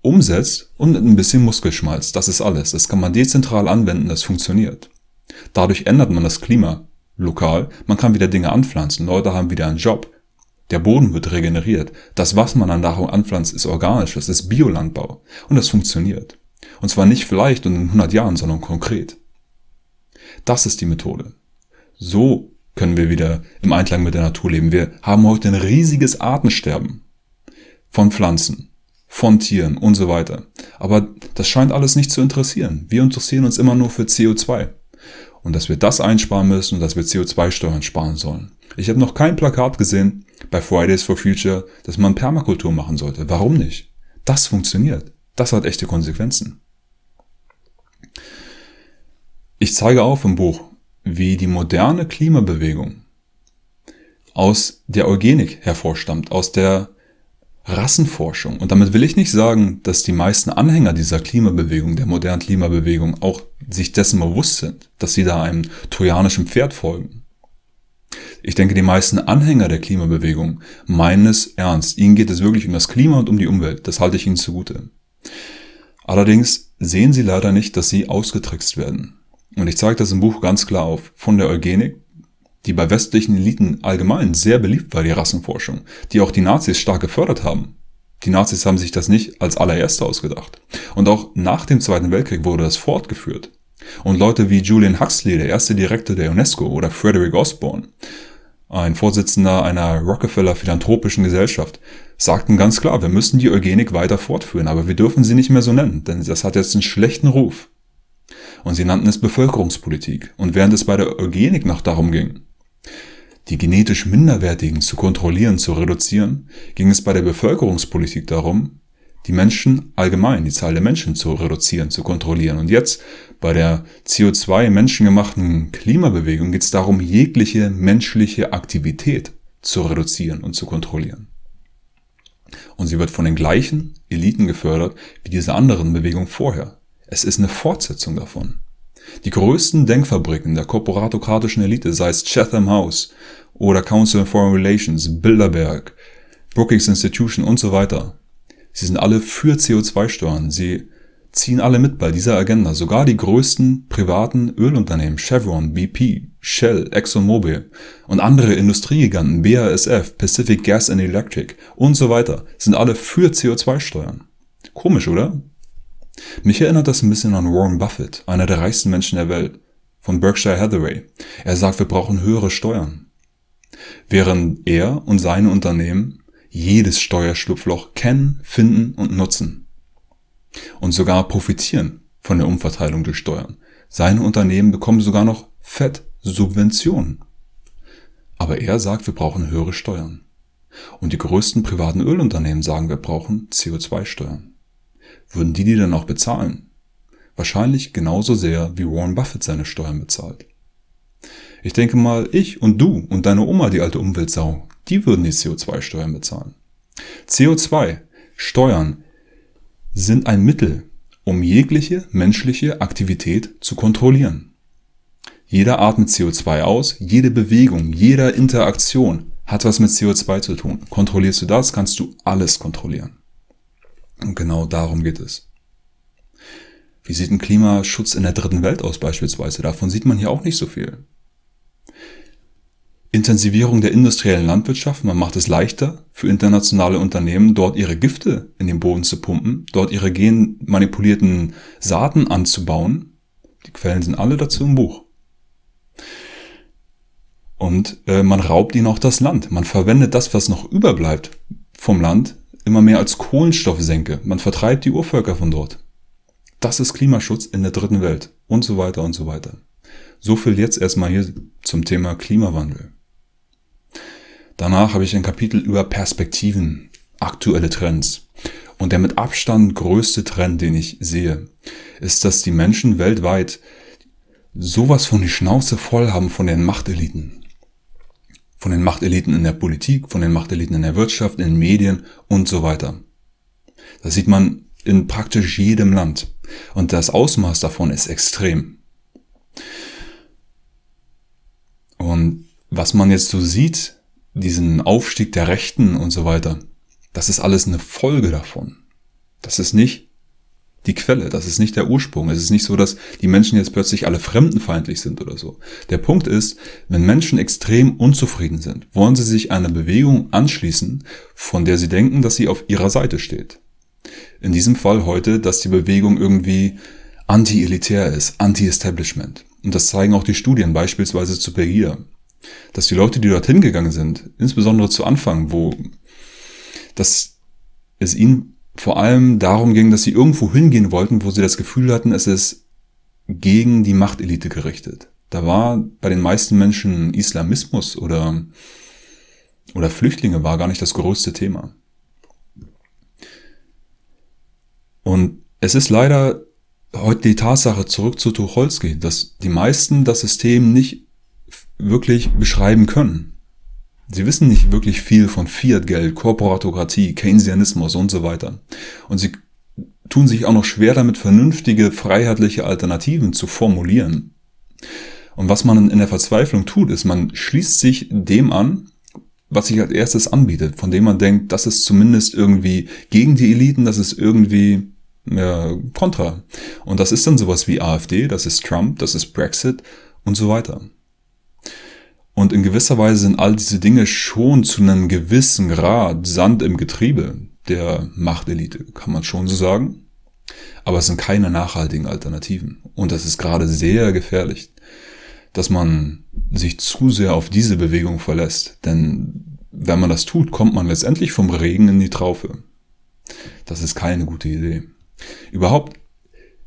umsetzt und mit ein bisschen Muskelschmalz. Das ist alles. Das kann man dezentral anwenden, das funktioniert. Dadurch ändert man das Klima lokal. Man kann wieder Dinge anpflanzen. Leute haben wieder einen Job. Der Boden wird regeneriert. Das, was man an Nahrung anpflanzt, ist organisch. Das ist Biolandbau. Und das funktioniert. Und zwar nicht vielleicht und in 100 Jahren, sondern konkret. Das ist die Methode. So können wir wieder im Einklang mit der Natur leben. Wir haben heute ein riesiges Artensterben von Pflanzen, von Tieren und so weiter. Aber das scheint alles nicht zu interessieren. Wir interessieren uns immer nur für CO2. Und dass wir das einsparen müssen und dass wir CO2-Steuern sparen sollen. Ich habe noch kein Plakat gesehen bei Fridays for Future, dass man Permakultur machen sollte. Warum nicht? Das funktioniert. Das hat echte Konsequenzen. Ich zeige auf im Buch, wie die moderne Klimabewegung aus der Eugenik hervorstammt, aus der Rassenforschung. Und damit will ich nicht sagen, dass die meisten Anhänger dieser Klimabewegung, der modernen Klimabewegung, auch sich dessen bewusst sind, dass sie da einem trojanischen Pferd folgen. Ich denke, die meisten Anhänger der Klimabewegung meinen es ernst. Ihnen geht es wirklich um das Klima und um die Umwelt. Das halte ich ihnen zugute. Allerdings sehen sie leider nicht, dass sie ausgetrickst werden. Und ich zeige das im Buch ganz klar auf. Von der Eugenik, die bei westlichen Eliten allgemein sehr beliebt war, die Rassenforschung, die auch die Nazis stark gefördert haben. Die Nazis haben sich das nicht als allererste ausgedacht. Und auch nach dem Zweiten Weltkrieg wurde das fortgeführt. Und Leute wie Julian Huxley, der erste Direktor der UNESCO, oder Frederick Osborne, ein Vorsitzender einer Rockefeller Philanthropischen Gesellschaft, sagten ganz klar, wir müssen die Eugenik weiter fortführen, aber wir dürfen sie nicht mehr so nennen, denn das hat jetzt einen schlechten Ruf und sie nannten es Bevölkerungspolitik. Und während es bei der Eugenik noch darum ging, die genetisch Minderwertigen zu kontrollieren, zu reduzieren, ging es bei der Bevölkerungspolitik darum, die Menschen allgemein, die Zahl der Menschen zu reduzieren, zu kontrollieren. Und jetzt bei der CO2 menschengemachten Klimabewegung geht es darum, jegliche menschliche Aktivität zu reduzieren und zu kontrollieren. Und sie wird von den gleichen Eliten gefördert wie diese anderen Bewegungen vorher. Es ist eine Fortsetzung davon. Die größten Denkfabriken der korporatokratischen Elite, sei es Chatham House oder Council on Foreign Relations, Bilderberg, Brookings Institution und so weiter, sie sind alle für CO2-Steuern. Sie ziehen alle mit bei dieser Agenda. Sogar die größten privaten Ölunternehmen, Chevron, BP, Shell, ExxonMobil und andere Industriegiganten, BASF, Pacific Gas and Electric und so weiter, sind alle für CO2-Steuern. Komisch, oder? Mich erinnert das ein bisschen an Warren Buffett, einer der reichsten Menschen der Welt, von Berkshire Hathaway. Er sagt, wir brauchen höhere Steuern. Während er und seine Unternehmen jedes Steuerschlupfloch kennen, finden und nutzen. Und sogar profitieren von der Umverteilung durch Steuern. Seine Unternehmen bekommen sogar noch Fett Subventionen. Aber er sagt, wir brauchen höhere Steuern. Und die größten privaten Ölunternehmen sagen, wir brauchen CO2-Steuern. Würden die die dann auch bezahlen? Wahrscheinlich genauso sehr, wie Warren Buffett seine Steuern bezahlt. Ich denke mal, ich und du und deine Oma, die alte Umweltsau, die würden die CO2-Steuern bezahlen. CO2-Steuern sind ein Mittel, um jegliche menschliche Aktivität zu kontrollieren. Jeder atmet CO2 aus, jede Bewegung, jede Interaktion hat was mit CO2 zu tun. Kontrollierst du das, kannst du alles kontrollieren. Und genau darum geht es. Wie sieht ein Klimaschutz in der dritten Welt aus beispielsweise? Davon sieht man hier auch nicht so viel. Intensivierung der industriellen Landwirtschaft. Man macht es leichter für internationale Unternehmen, dort ihre Gifte in den Boden zu pumpen, dort ihre genmanipulierten Saaten anzubauen. Die Quellen sind alle dazu im Buch. Und äh, man raubt ihnen auch das Land. Man verwendet das, was noch überbleibt vom Land, immer mehr als Kohlenstoffsenke. Man vertreibt die Urvölker von dort. Das ist Klimaschutz in der dritten Welt und so weiter und so weiter. So viel jetzt erstmal hier zum Thema Klimawandel. Danach habe ich ein Kapitel über Perspektiven, aktuelle Trends. Und der mit Abstand größte Trend, den ich sehe, ist, dass die Menschen weltweit sowas von die Schnauze voll haben von den Machteliten von den Machteliten in der Politik, von den Machteliten in der Wirtschaft, in den Medien und so weiter. Das sieht man in praktisch jedem Land. Und das Ausmaß davon ist extrem. Und was man jetzt so sieht, diesen Aufstieg der Rechten und so weiter, das ist alles eine Folge davon. Das ist nicht die Quelle, das ist nicht der Ursprung. Es ist nicht so, dass die Menschen jetzt plötzlich alle fremdenfeindlich sind oder so. Der Punkt ist, wenn Menschen extrem unzufrieden sind, wollen sie sich einer Bewegung anschließen, von der sie denken, dass sie auf ihrer Seite steht. In diesem Fall heute, dass die Bewegung irgendwie anti-elitär ist, anti-establishment. Und das zeigen auch die Studien, beispielsweise zu Pegida. Dass die Leute, die dorthin gegangen sind, insbesondere zu Anfang, wo dass es ihnen vor allem darum ging, dass sie irgendwo hingehen wollten, wo sie das Gefühl hatten, es ist gegen die Machtelite gerichtet. Da war bei den meisten Menschen Islamismus oder, oder Flüchtlinge war gar nicht das größte Thema. Und es ist leider heute die Tatsache zurück zu Tucholsky, dass die meisten das System nicht wirklich beschreiben können. Sie wissen nicht wirklich viel von Fiat-Geld, Korporatokratie, Keynesianismus und so weiter. Und sie tun sich auch noch schwer damit, vernünftige, freiheitliche Alternativen zu formulieren. Und was man in der Verzweiflung tut, ist, man schließt sich dem an, was sich als erstes anbietet, von dem man denkt, das ist zumindest irgendwie gegen die Eliten, das ist irgendwie äh, kontra. Und das ist dann sowas wie AfD, das ist Trump, das ist Brexit und so weiter. Und in gewisser Weise sind all diese Dinge schon zu einem gewissen Grad Sand im Getriebe der Machtelite, kann man schon so sagen. Aber es sind keine nachhaltigen Alternativen. Und das ist gerade sehr gefährlich, dass man sich zu sehr auf diese Bewegung verlässt. Denn wenn man das tut, kommt man letztendlich vom Regen in die Traufe. Das ist keine gute Idee. Überhaupt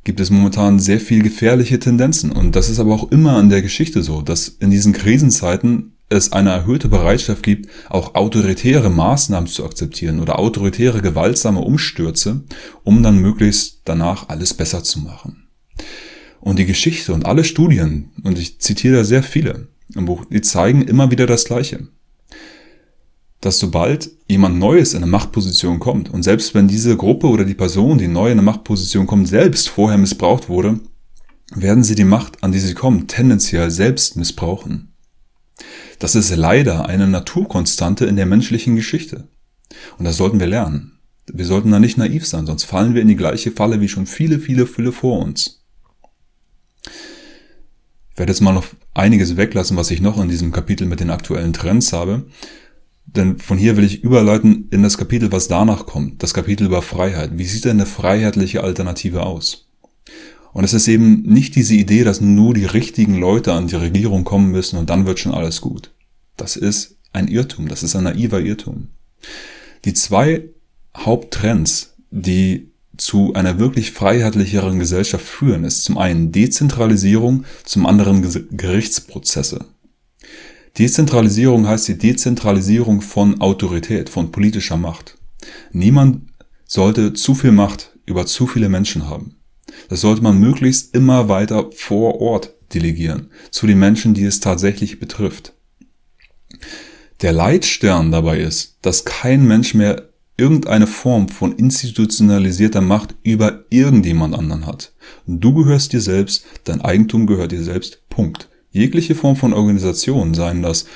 gibt es momentan sehr viel gefährliche Tendenzen. Und das ist aber auch immer in der Geschichte so, dass in diesen Krisenzeiten es eine erhöhte Bereitschaft gibt, auch autoritäre Maßnahmen zu akzeptieren oder autoritäre gewaltsame Umstürze, um dann möglichst danach alles besser zu machen. Und die Geschichte und alle Studien, und ich zitiere da sehr viele im Buch, die zeigen immer wieder das Gleiche dass sobald jemand Neues in eine Machtposition kommt und selbst wenn diese Gruppe oder die Person, die neu in eine Machtposition kommt, selbst vorher missbraucht wurde, werden sie die Macht, an die sie kommen, tendenziell selbst missbrauchen. Das ist leider eine Naturkonstante in der menschlichen Geschichte. Und das sollten wir lernen. Wir sollten da nicht naiv sein, sonst fallen wir in die gleiche Falle wie schon viele, viele, viele vor uns. Ich werde jetzt mal noch einiges weglassen, was ich noch in diesem Kapitel mit den aktuellen Trends habe. Denn von hier will ich überleiten in das Kapitel, was danach kommt. Das Kapitel über Freiheit. Wie sieht denn eine freiheitliche Alternative aus? Und es ist eben nicht diese Idee, dass nur die richtigen Leute an die Regierung kommen müssen und dann wird schon alles gut. Das ist ein Irrtum. Das ist ein naiver Irrtum. Die zwei Haupttrends, die zu einer wirklich freiheitlicheren Gesellschaft führen, ist zum einen Dezentralisierung, zum anderen Gerichtsprozesse. Dezentralisierung heißt die Dezentralisierung von Autorität, von politischer Macht. Niemand sollte zu viel Macht über zu viele Menschen haben. Das sollte man möglichst immer weiter vor Ort delegieren, zu den Menschen, die es tatsächlich betrifft. Der Leitstern dabei ist, dass kein Mensch mehr irgendeine Form von institutionalisierter Macht über irgendjemand anderen hat. Du gehörst dir selbst, dein Eigentum gehört dir selbst. Punkt. Jegliche Form von Organisation, seien das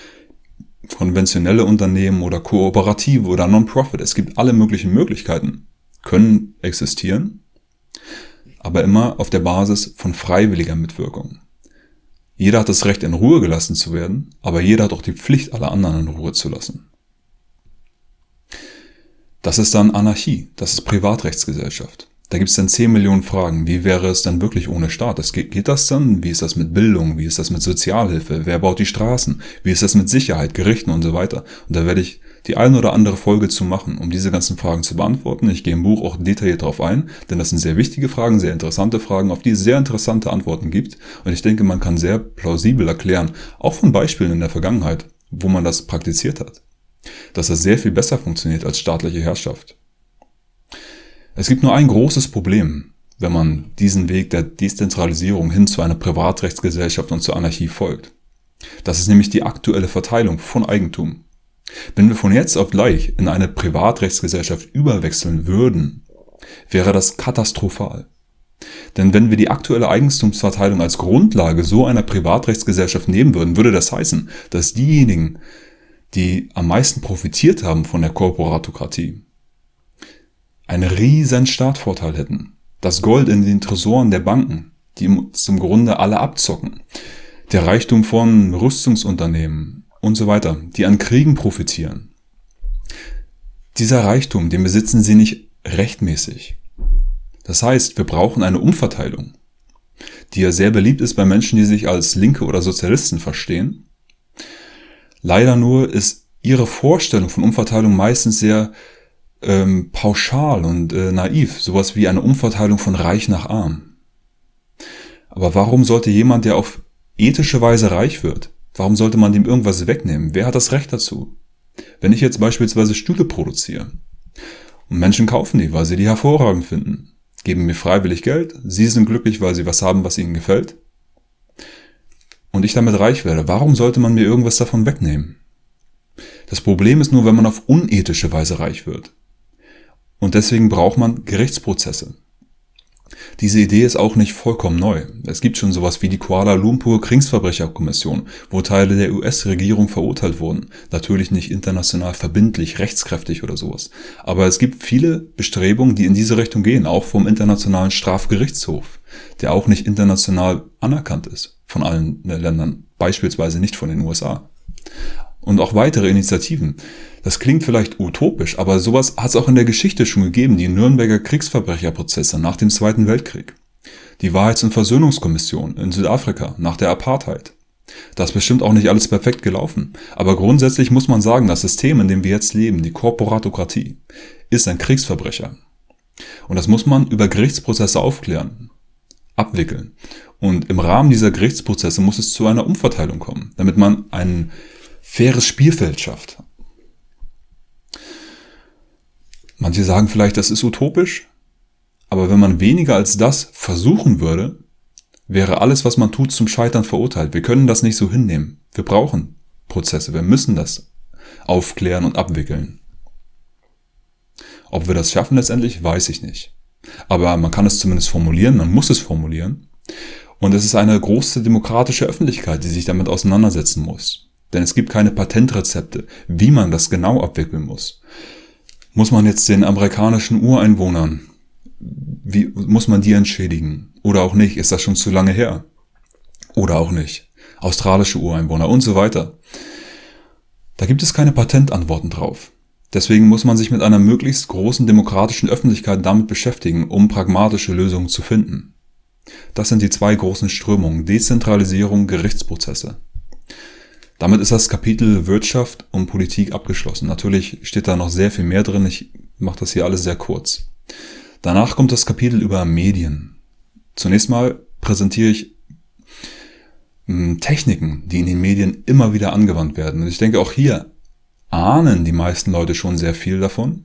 konventionelle Unternehmen oder Kooperative oder Non-Profit, es gibt alle möglichen Möglichkeiten, können existieren, aber immer auf der Basis von freiwilliger Mitwirkung. Jeder hat das Recht, in Ruhe gelassen zu werden, aber jeder hat auch die Pflicht, alle anderen in Ruhe zu lassen. Das ist dann Anarchie, das ist Privatrechtsgesellschaft. Da gibt es dann 10 Millionen Fragen. Wie wäre es dann wirklich ohne Staat? Das geht, geht das dann? Wie ist das mit Bildung? Wie ist das mit Sozialhilfe? Wer baut die Straßen? Wie ist das mit Sicherheit, Gerichten und so weiter? Und da werde ich die eine oder andere Folge zu machen, um diese ganzen Fragen zu beantworten. Ich gehe im Buch auch detailliert darauf ein, denn das sind sehr wichtige Fragen, sehr interessante Fragen, auf die es sehr interessante Antworten gibt. Und ich denke, man kann sehr plausibel erklären, auch von Beispielen in der Vergangenheit, wo man das praktiziert hat dass er sehr viel besser funktioniert als staatliche Herrschaft. Es gibt nur ein großes Problem, wenn man diesen Weg der Dezentralisierung hin zu einer Privatrechtsgesellschaft und zur Anarchie folgt. Das ist nämlich die aktuelle Verteilung von Eigentum. Wenn wir von jetzt auf gleich in eine Privatrechtsgesellschaft überwechseln würden, wäre das katastrophal. Denn wenn wir die aktuelle Eigentumsverteilung als Grundlage so einer Privatrechtsgesellschaft nehmen würden, würde das heißen, dass diejenigen, die am meisten profitiert haben von der Korporatokratie, einen riesen Startvorteil hätten. Das Gold in den Tresoren der Banken, die zum Grunde alle abzocken. Der Reichtum von Rüstungsunternehmen und so weiter, die an Kriegen profitieren. Dieser Reichtum, den besitzen sie nicht rechtmäßig. Das heißt, wir brauchen eine Umverteilung, die ja sehr beliebt ist bei Menschen, die sich als Linke oder Sozialisten verstehen Leider nur ist ihre Vorstellung von Umverteilung meistens sehr ähm, pauschal und äh, naiv, sowas wie eine Umverteilung von reich nach arm. Aber warum sollte jemand, der auf ethische Weise reich wird, warum sollte man dem irgendwas wegnehmen? Wer hat das Recht dazu? Wenn ich jetzt beispielsweise Stühle produziere und Menschen kaufen die, weil sie die hervorragend finden, geben mir freiwillig Geld, sie sind glücklich, weil sie was haben, was ihnen gefällt, und ich damit reich werde, warum sollte man mir irgendwas davon wegnehmen? Das Problem ist nur, wenn man auf unethische Weise reich wird. Und deswegen braucht man Gerichtsprozesse. Diese Idee ist auch nicht vollkommen neu. Es gibt schon sowas wie die Kuala Lumpur Kriegsverbrecherkommission, wo Teile der US-Regierung verurteilt wurden. Natürlich nicht international verbindlich, rechtskräftig oder sowas. Aber es gibt viele Bestrebungen, die in diese Richtung gehen, auch vom Internationalen Strafgerichtshof, der auch nicht international anerkannt ist von allen Ländern, beispielsweise nicht von den USA. Und auch weitere Initiativen. Das klingt vielleicht utopisch, aber sowas hat es auch in der Geschichte schon gegeben, die Nürnberger Kriegsverbrecherprozesse nach dem Zweiten Weltkrieg. Die Wahrheits- und Versöhnungskommission in Südafrika nach der Apartheid. Da ist bestimmt auch nicht alles perfekt gelaufen, aber grundsätzlich muss man sagen, das System, in dem wir jetzt leben, die Korporatokratie, ist ein Kriegsverbrecher. Und das muss man über Gerichtsprozesse aufklären, abwickeln. Und im Rahmen dieser Gerichtsprozesse muss es zu einer Umverteilung kommen, damit man ein faires Spielfeld schafft. Manche sagen vielleicht, das ist utopisch, aber wenn man weniger als das versuchen würde, wäre alles, was man tut, zum Scheitern verurteilt. Wir können das nicht so hinnehmen. Wir brauchen Prozesse, wir müssen das aufklären und abwickeln. Ob wir das schaffen letztendlich, weiß ich nicht. Aber man kann es zumindest formulieren, man muss es formulieren. Und es ist eine große demokratische Öffentlichkeit, die sich damit auseinandersetzen muss. Denn es gibt keine Patentrezepte, wie man das genau abwickeln muss. Muss man jetzt den amerikanischen Ureinwohnern, wie, muss man die entschädigen? Oder auch nicht? Ist das schon zu lange her? Oder auch nicht? Australische Ureinwohner und so weiter. Da gibt es keine Patentantworten drauf. Deswegen muss man sich mit einer möglichst großen demokratischen Öffentlichkeit damit beschäftigen, um pragmatische Lösungen zu finden. Das sind die zwei großen Strömungen, Dezentralisierung, Gerichtsprozesse. Damit ist das Kapitel Wirtschaft und Politik abgeschlossen. Natürlich steht da noch sehr viel mehr drin, ich mache das hier alles sehr kurz. Danach kommt das Kapitel über Medien. Zunächst mal präsentiere ich hm, Techniken, die in den Medien immer wieder angewandt werden. Und ich denke, auch hier ahnen die meisten Leute schon sehr viel davon.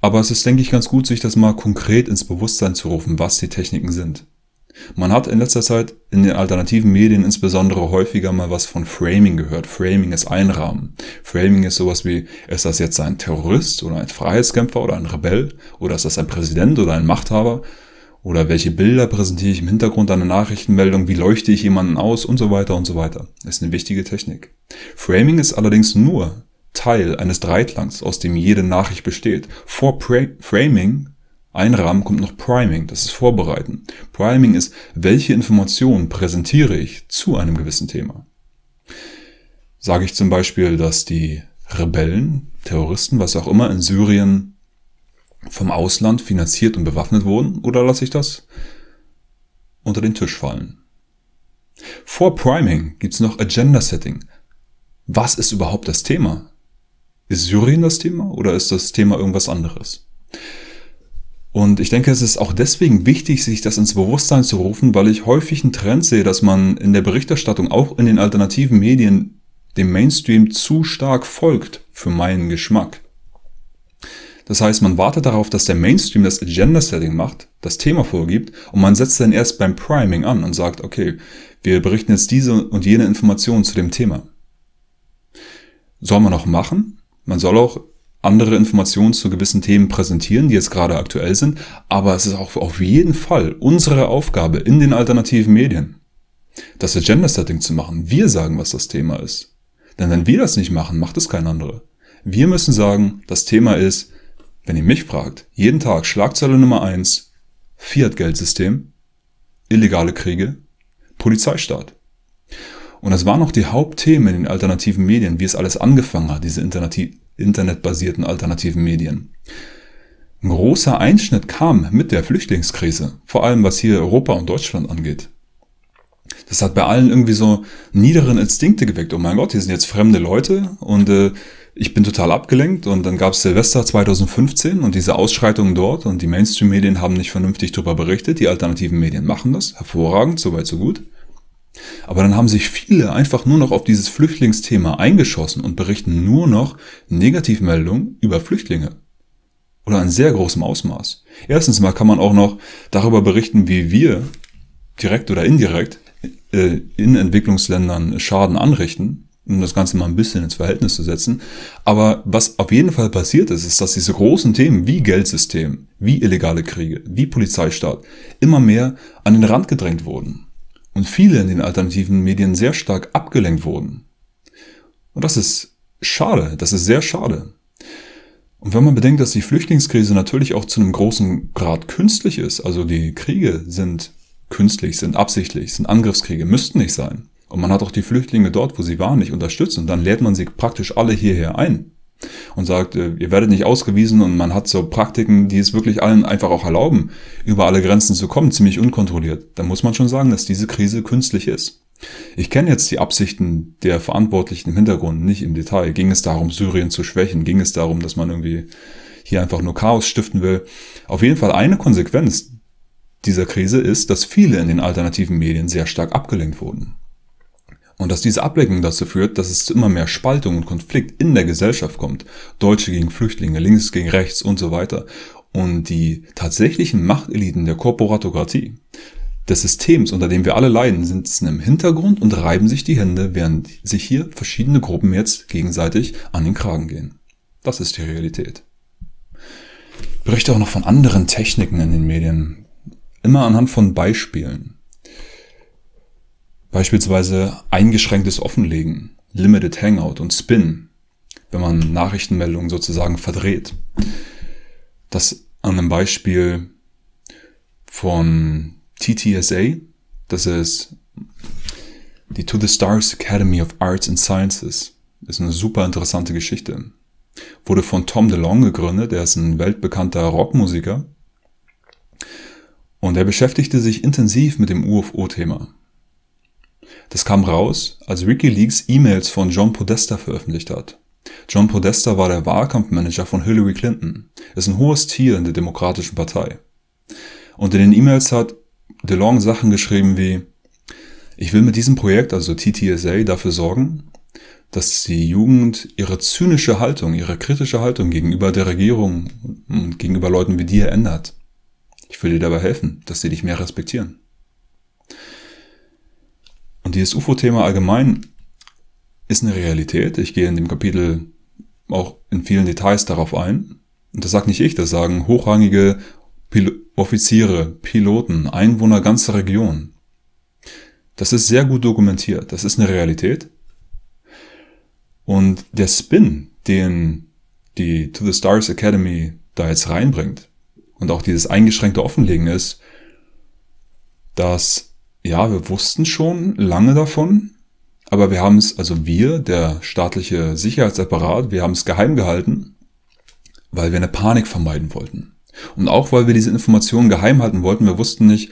Aber es ist, denke ich, ganz gut, sich das mal konkret ins Bewusstsein zu rufen, was die Techniken sind. Man hat in letzter Zeit in den alternativen Medien insbesondere häufiger mal was von Framing gehört. Framing ist Einrahmen. Framing ist sowas wie, ist das jetzt ein Terrorist oder ein Freiheitskämpfer oder ein Rebell? Oder ist das ein Präsident oder ein Machthaber? Oder welche Bilder präsentiere ich im Hintergrund einer Nachrichtenmeldung? Wie leuchte ich jemanden aus? Und so weiter und so weiter. Ist eine wichtige Technik. Framing ist allerdings nur Teil eines Dreiklangs, aus dem jede Nachricht besteht. Vor Framing Einrahmen kommt noch Priming, das ist Vorbereiten. Priming ist, welche Informationen präsentiere ich zu einem gewissen Thema. Sage ich zum Beispiel, dass die Rebellen, Terroristen, was auch immer in Syrien vom Ausland finanziert und bewaffnet wurden, oder lasse ich das unter den Tisch fallen? Vor Priming gibt es noch Agenda Setting. Was ist überhaupt das Thema? Ist Syrien das Thema oder ist das Thema irgendwas anderes? Und ich denke, es ist auch deswegen wichtig, sich das ins Bewusstsein zu rufen, weil ich häufig einen Trend sehe, dass man in der Berichterstattung, auch in den alternativen Medien, dem Mainstream zu stark folgt für meinen Geschmack. Das heißt, man wartet darauf, dass der Mainstream das Agenda-Setting macht, das Thema vorgibt und man setzt dann erst beim Priming an und sagt, okay, wir berichten jetzt diese und jene Informationen zu dem Thema. Soll man auch machen? Man soll auch andere Informationen zu gewissen Themen präsentieren, die jetzt gerade aktuell sind, aber es ist auch auf jeden Fall unsere Aufgabe in den alternativen Medien, das Agenda-Setting zu machen. Wir sagen, was das Thema ist. Denn wenn wir das nicht machen, macht es kein anderer. Wir müssen sagen, das Thema ist, wenn ihr mich fragt, jeden Tag Schlagzeile Nummer eins: Fiat-Geldsystem, illegale Kriege, Polizeistaat. Und das waren auch die Hauptthemen in den alternativen Medien, wie es alles angefangen hat, diese internetbasierten alternativen Medien. Ein großer Einschnitt kam mit der Flüchtlingskrise, vor allem was hier Europa und Deutschland angeht. Das hat bei allen irgendwie so niederen Instinkte geweckt. Oh mein Gott, hier sind jetzt fremde Leute und äh, ich bin total abgelenkt. Und dann gab es Silvester 2015 und diese Ausschreitungen dort und die Mainstream-Medien haben nicht vernünftig darüber berichtet. Die alternativen Medien machen das, hervorragend, soweit so gut. Aber dann haben sich viele einfach nur noch auf dieses Flüchtlingsthema eingeschossen und berichten nur noch Negativmeldungen über Flüchtlinge. Oder in sehr großem Ausmaß. Erstens mal kann man auch noch darüber berichten, wie wir direkt oder indirekt äh, in Entwicklungsländern Schaden anrichten, um das Ganze mal ein bisschen ins Verhältnis zu setzen. Aber was auf jeden Fall passiert ist, ist, dass diese großen Themen wie Geldsystem, wie illegale Kriege, wie Polizeistaat immer mehr an den Rand gedrängt wurden und viele in den alternativen Medien sehr stark abgelenkt wurden. Und das ist schade, das ist sehr schade. Und wenn man bedenkt, dass die Flüchtlingskrise natürlich auch zu einem großen Grad künstlich ist, also die Kriege sind künstlich, sind absichtlich, sind Angriffskriege, müssten nicht sein. Und man hat auch die Flüchtlinge dort, wo sie waren, nicht unterstützt und dann lädt man sie praktisch alle hierher ein und sagt, äh, ihr werdet nicht ausgewiesen und man hat so Praktiken, die es wirklich allen einfach auch erlauben, über alle Grenzen zu kommen, ziemlich unkontrolliert, dann muss man schon sagen, dass diese Krise künstlich ist. Ich kenne jetzt die Absichten der Verantwortlichen im Hintergrund nicht im Detail. Ging es darum, Syrien zu schwächen? Ging es darum, dass man irgendwie hier einfach nur Chaos stiften will? Auf jeden Fall eine Konsequenz dieser Krise ist, dass viele in den alternativen Medien sehr stark abgelenkt wurden. Und dass diese Ablenkung dazu führt, dass es zu immer mehr Spaltung und Konflikt in der Gesellschaft kommt. Deutsche gegen Flüchtlinge, links gegen rechts und so weiter. Und die tatsächlichen Machteliten der Korporatokratie, des Systems, unter dem wir alle leiden, sitzen im Hintergrund und reiben sich die Hände, während sich hier verschiedene Gruppen jetzt gegenseitig an den Kragen gehen. Das ist die Realität. Ich berichte auch noch von anderen Techniken in den Medien. Immer anhand von Beispielen. Beispielsweise eingeschränktes Offenlegen, Limited Hangout und Spin, wenn man Nachrichtenmeldungen sozusagen verdreht. Das an einem Beispiel von TTSA, das ist die To the Stars Academy of Arts and Sciences. Ist eine super interessante Geschichte. Wurde von Tom DeLong gegründet, er ist ein weltbekannter Rockmusiker. Und er beschäftigte sich intensiv mit dem UFO-Thema. Das kam raus, als WikiLeaks E-Mails von John Podesta veröffentlicht hat. John Podesta war der Wahlkampfmanager von Hillary Clinton, ist ein hohes Tier in der Demokratischen Partei. Und in den E-Mails hat DeLong Sachen geschrieben wie, ich will mit diesem Projekt, also TTSA, dafür sorgen, dass die Jugend ihre zynische Haltung, ihre kritische Haltung gegenüber der Regierung und gegenüber Leuten wie dir ändert. Ich will dir dabei helfen, dass sie dich mehr respektieren. Und dieses UFO-Thema allgemein ist eine Realität. Ich gehe in dem Kapitel auch in vielen Details darauf ein. Und das sagt nicht ich, das sagen hochrangige Pil Offiziere, Piloten, Einwohner ganzer Regionen. Das ist sehr gut dokumentiert. Das ist eine Realität. Und der Spin, den die To the Stars Academy da jetzt reinbringt und auch dieses eingeschränkte Offenlegen ist, dass, ja, wir wussten schon lange davon, aber wir haben es, also wir, der staatliche Sicherheitsapparat, wir haben es geheim gehalten, weil wir eine Panik vermeiden wollten. Und auch weil wir diese Informationen geheim halten wollten, wir wussten nicht,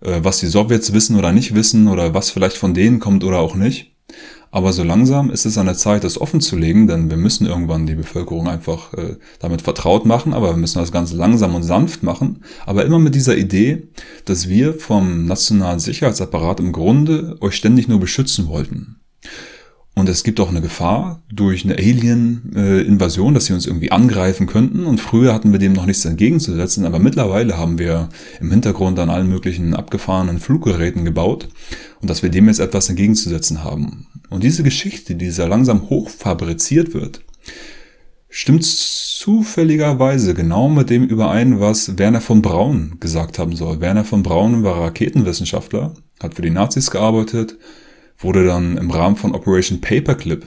äh, was die Sowjets wissen oder nicht wissen oder was vielleicht von denen kommt oder auch nicht. Aber so langsam ist es an der Zeit, das offen zu legen, denn wir müssen irgendwann die Bevölkerung einfach äh, damit vertraut machen, aber wir müssen das Ganze langsam und sanft machen. Aber immer mit dieser Idee, dass wir vom nationalen Sicherheitsapparat im Grunde euch ständig nur beschützen wollten. Und es gibt auch eine Gefahr durch eine Alien-Invasion, dass sie uns irgendwie angreifen könnten. Und früher hatten wir dem noch nichts entgegenzusetzen, aber mittlerweile haben wir im Hintergrund an allen möglichen abgefahrenen Fluggeräten gebaut und dass wir dem jetzt etwas entgegenzusetzen haben. Und diese Geschichte, die sehr langsam hochfabriziert wird, stimmt zufälligerweise genau mit dem überein, was Werner von Braun gesagt haben soll. Werner von Braun war Raketenwissenschaftler, hat für die Nazis gearbeitet, wurde dann im Rahmen von Operation Paperclip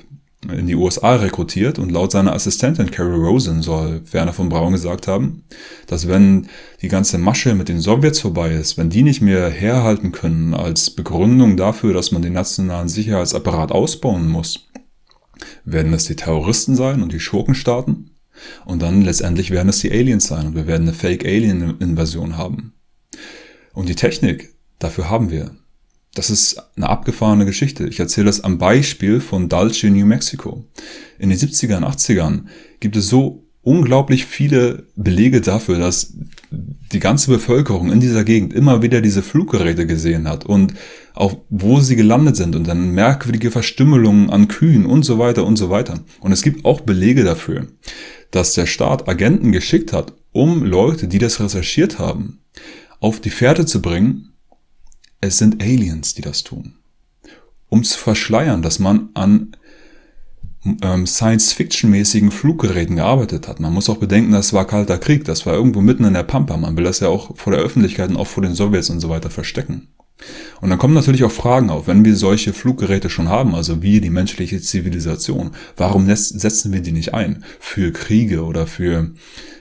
in die USA rekrutiert und laut seiner Assistentin Carrie Rosen soll Werner von Braun gesagt haben, dass wenn die ganze Masche mit den Sowjets vorbei ist, wenn die nicht mehr herhalten können als Begründung dafür, dass man den nationalen Sicherheitsapparat ausbauen muss, werden es die Terroristen sein und die Schurkenstaaten und dann letztendlich werden es die Aliens sein und wir werden eine Fake-Alien-Invasion haben. Und die Technik, dafür haben wir. Das ist eine abgefahrene Geschichte. Ich erzähle das am Beispiel von Dulce, New Mexico. In den 70ern, 80ern gibt es so unglaublich viele Belege dafür, dass die ganze Bevölkerung in dieser Gegend immer wieder diese Fluggeräte gesehen hat und auch wo sie gelandet sind und dann merkwürdige Verstümmelungen an Kühen und so weiter und so weiter. Und es gibt auch Belege dafür, dass der Staat Agenten geschickt hat, um Leute, die das recherchiert haben, auf die Fährte zu bringen es sind Aliens, die das tun. Um zu verschleiern, dass man an ähm, Science-Fiction-mäßigen Fluggeräten gearbeitet hat. Man muss auch bedenken, das war kalter Krieg, das war irgendwo mitten in der Pampa. Man will das ja auch vor der Öffentlichkeit und auch vor den Sowjets und so weiter verstecken. Und dann kommen natürlich auch Fragen auf, wenn wir solche Fluggeräte schon haben, also wir, die menschliche Zivilisation, warum setzen wir die nicht ein? Für Kriege oder für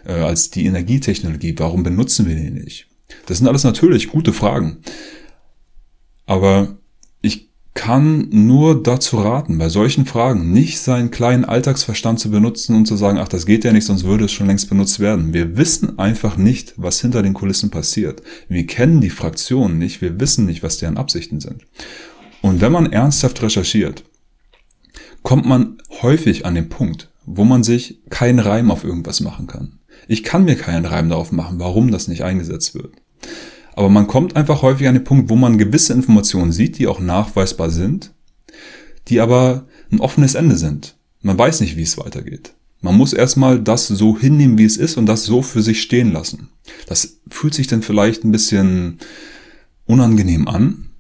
äh, als die Energietechnologie, warum benutzen wir die nicht? Das sind alles natürlich gute Fragen. Aber ich kann nur dazu raten, bei solchen Fragen nicht seinen kleinen Alltagsverstand zu benutzen und zu sagen, ach, das geht ja nicht, sonst würde es schon längst benutzt werden. Wir wissen einfach nicht, was hinter den Kulissen passiert. Wir kennen die Fraktionen nicht, wir wissen nicht, was deren Absichten sind. Und wenn man ernsthaft recherchiert, kommt man häufig an den Punkt, wo man sich keinen Reim auf irgendwas machen kann. Ich kann mir keinen Reim darauf machen, warum das nicht eingesetzt wird. Aber man kommt einfach häufig an den Punkt, wo man gewisse Informationen sieht, die auch nachweisbar sind, die aber ein offenes Ende sind. Man weiß nicht, wie es weitergeht. Man muss erstmal das so hinnehmen, wie es ist und das so für sich stehen lassen. Das fühlt sich dann vielleicht ein bisschen unangenehm an,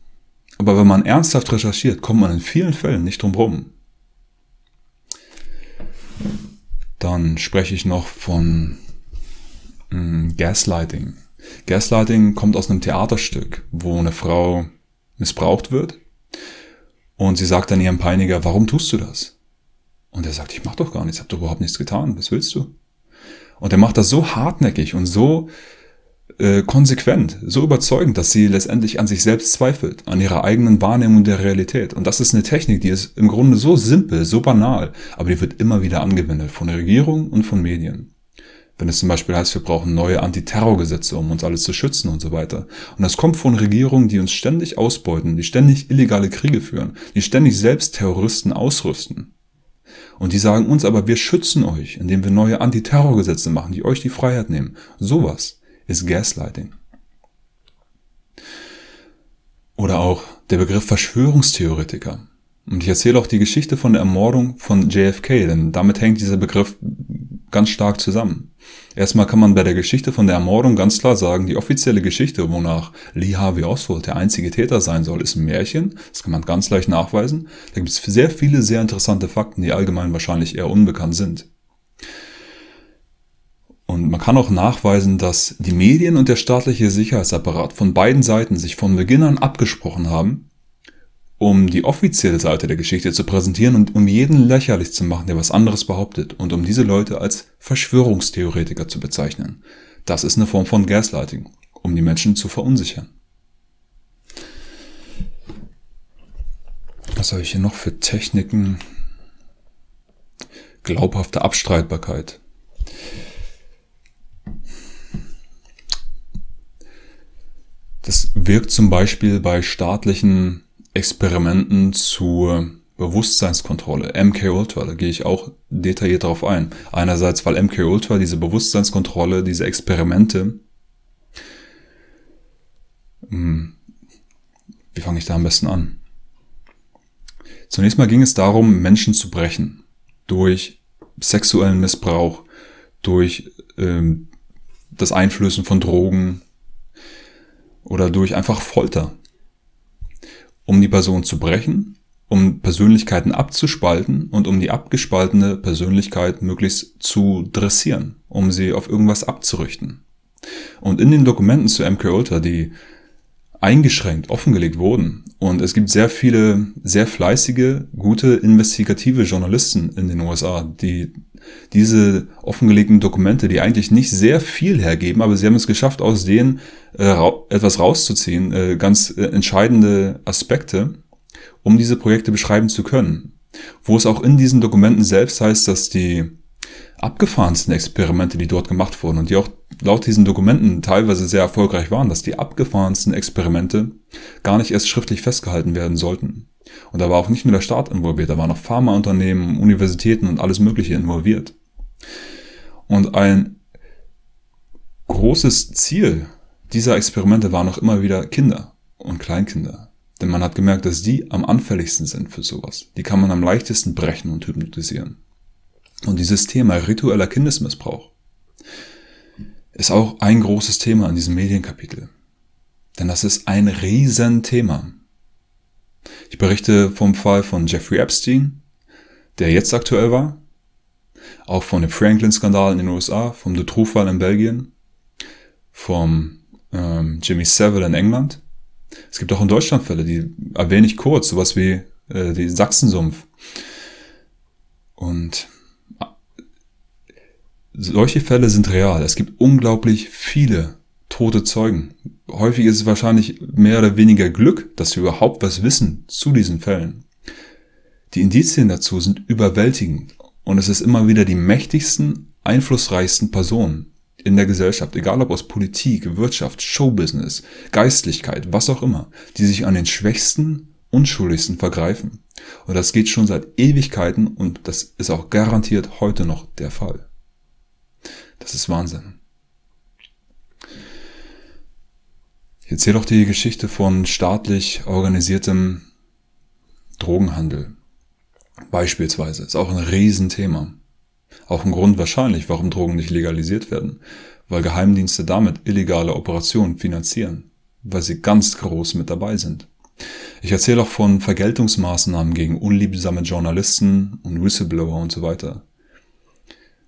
aber wenn man ernsthaft recherchiert, kommt man in vielen Fällen nicht drum rum. Dann spreche ich noch von hm, Gaslighting. Gaslighting kommt aus einem Theaterstück, wo eine Frau missbraucht wird Und sie sagt dann ihrem Peiniger, warum tust du das? Und er sagt, ich mach doch gar nichts, hab doch überhaupt nichts getan, was willst du? Und er macht das so hartnäckig und so äh, konsequent, so überzeugend, dass sie letztendlich an sich selbst zweifelt, an ihrer eigenen Wahrnehmung der Realität. Und das ist eine Technik, die ist im Grunde so simpel, so banal, aber die wird immer wieder angewendet von der Regierung und von Medien. Wenn es zum Beispiel heißt, wir brauchen neue Antiterrorgesetze, um uns alles zu schützen und so weiter. Und das kommt von Regierungen, die uns ständig ausbeuten, die ständig illegale Kriege führen, die ständig selbst Terroristen ausrüsten. Und die sagen uns aber, wir schützen euch, indem wir neue Antiterrorgesetze machen, die euch die Freiheit nehmen. Sowas ist Gaslighting. Oder auch der Begriff Verschwörungstheoretiker. Und ich erzähle auch die Geschichte von der Ermordung von JFK, denn damit hängt dieser Begriff ganz stark zusammen. Erstmal kann man bei der Geschichte von der Ermordung ganz klar sagen, die offizielle Geschichte, wonach Lee Harvey Oswald der einzige Täter sein soll, ist ein Märchen. Das kann man ganz leicht nachweisen. Da gibt es sehr viele sehr interessante Fakten, die allgemein wahrscheinlich eher unbekannt sind. Und man kann auch nachweisen, dass die Medien und der staatliche Sicherheitsapparat von beiden Seiten sich von Beginn an abgesprochen haben, um die offizielle Seite der Geschichte zu präsentieren und um jeden lächerlich zu machen, der was anderes behauptet und um diese Leute als Verschwörungstheoretiker zu bezeichnen. Das ist eine Form von Gaslighting, um die Menschen zu verunsichern. Was habe ich hier noch für Techniken? Glaubhafte Abstreitbarkeit. Das wirkt zum Beispiel bei staatlichen Experimenten zur Bewusstseinskontrolle, MK Ultra, da gehe ich auch detailliert darauf ein. Einerseits, weil MK Ultra diese Bewusstseinskontrolle, diese Experimente, hm, wie fange ich da am besten an? Zunächst mal ging es darum, Menschen zu brechen durch sexuellen Missbrauch, durch ähm, das Einflößen von Drogen oder durch einfach Folter um die Person zu brechen, um Persönlichkeiten abzuspalten und um die abgespaltene Persönlichkeit möglichst zu dressieren, um sie auf irgendwas abzurichten. Und in den Dokumenten zu MK Ultra, die eingeschränkt offengelegt wurden, und es gibt sehr viele, sehr fleißige, gute investigative Journalisten in den USA, die diese offengelegten Dokumente, die eigentlich nicht sehr viel hergeben, aber sie haben es geschafft, aus denen äh, etwas rauszuziehen, äh, ganz äh, entscheidende Aspekte, um diese Projekte beschreiben zu können. Wo es auch in diesen Dokumenten selbst heißt, dass die abgefahrensten Experimente, die dort gemacht wurden und die auch laut diesen Dokumenten teilweise sehr erfolgreich waren, dass die abgefahrensten Experimente gar nicht erst schriftlich festgehalten werden sollten. Und da war auch nicht nur der Staat involviert, da waren auch Pharmaunternehmen, Universitäten und alles Mögliche involviert. Und ein großes Ziel dieser Experimente waren auch immer wieder Kinder und Kleinkinder. Denn man hat gemerkt, dass die am anfälligsten sind für sowas. Die kann man am leichtesten brechen und hypnotisieren. Und dieses Thema ritueller Kindesmissbrauch ist auch ein großes Thema in diesem Medienkapitel. Denn das ist ein Riesenthema. Ich berichte vom Fall von Jeffrey Epstein, der jetzt aktuell war, auch von dem Franklin-Skandal in den USA, vom Dutroux-Fall in Belgien, vom ähm, Jimmy Savile in England. Es gibt auch in Deutschland Fälle, die erwähne ich kurz, sowas wie äh, die Sachsensumpf. Und solche Fälle sind real. Es gibt unglaublich viele tote Zeugen. Häufig ist es wahrscheinlich mehr oder weniger Glück, dass wir überhaupt was wissen zu diesen Fällen. Die Indizien dazu sind überwältigend und es ist immer wieder die mächtigsten, einflussreichsten Personen in der Gesellschaft, egal ob aus Politik, Wirtschaft, Showbusiness, Geistlichkeit, was auch immer, die sich an den schwächsten, unschuldigsten vergreifen. Und das geht schon seit Ewigkeiten und das ist auch garantiert heute noch der Fall. Das ist Wahnsinn. Ich erzähle auch die Geschichte von staatlich organisiertem Drogenhandel. Beispielsweise. Ist auch ein Riesenthema. Auch ein Grund wahrscheinlich, warum Drogen nicht legalisiert werden. Weil Geheimdienste damit illegale Operationen finanzieren. Weil sie ganz groß mit dabei sind. Ich erzähle auch von Vergeltungsmaßnahmen gegen unliebsame Journalisten und Whistleblower und so weiter.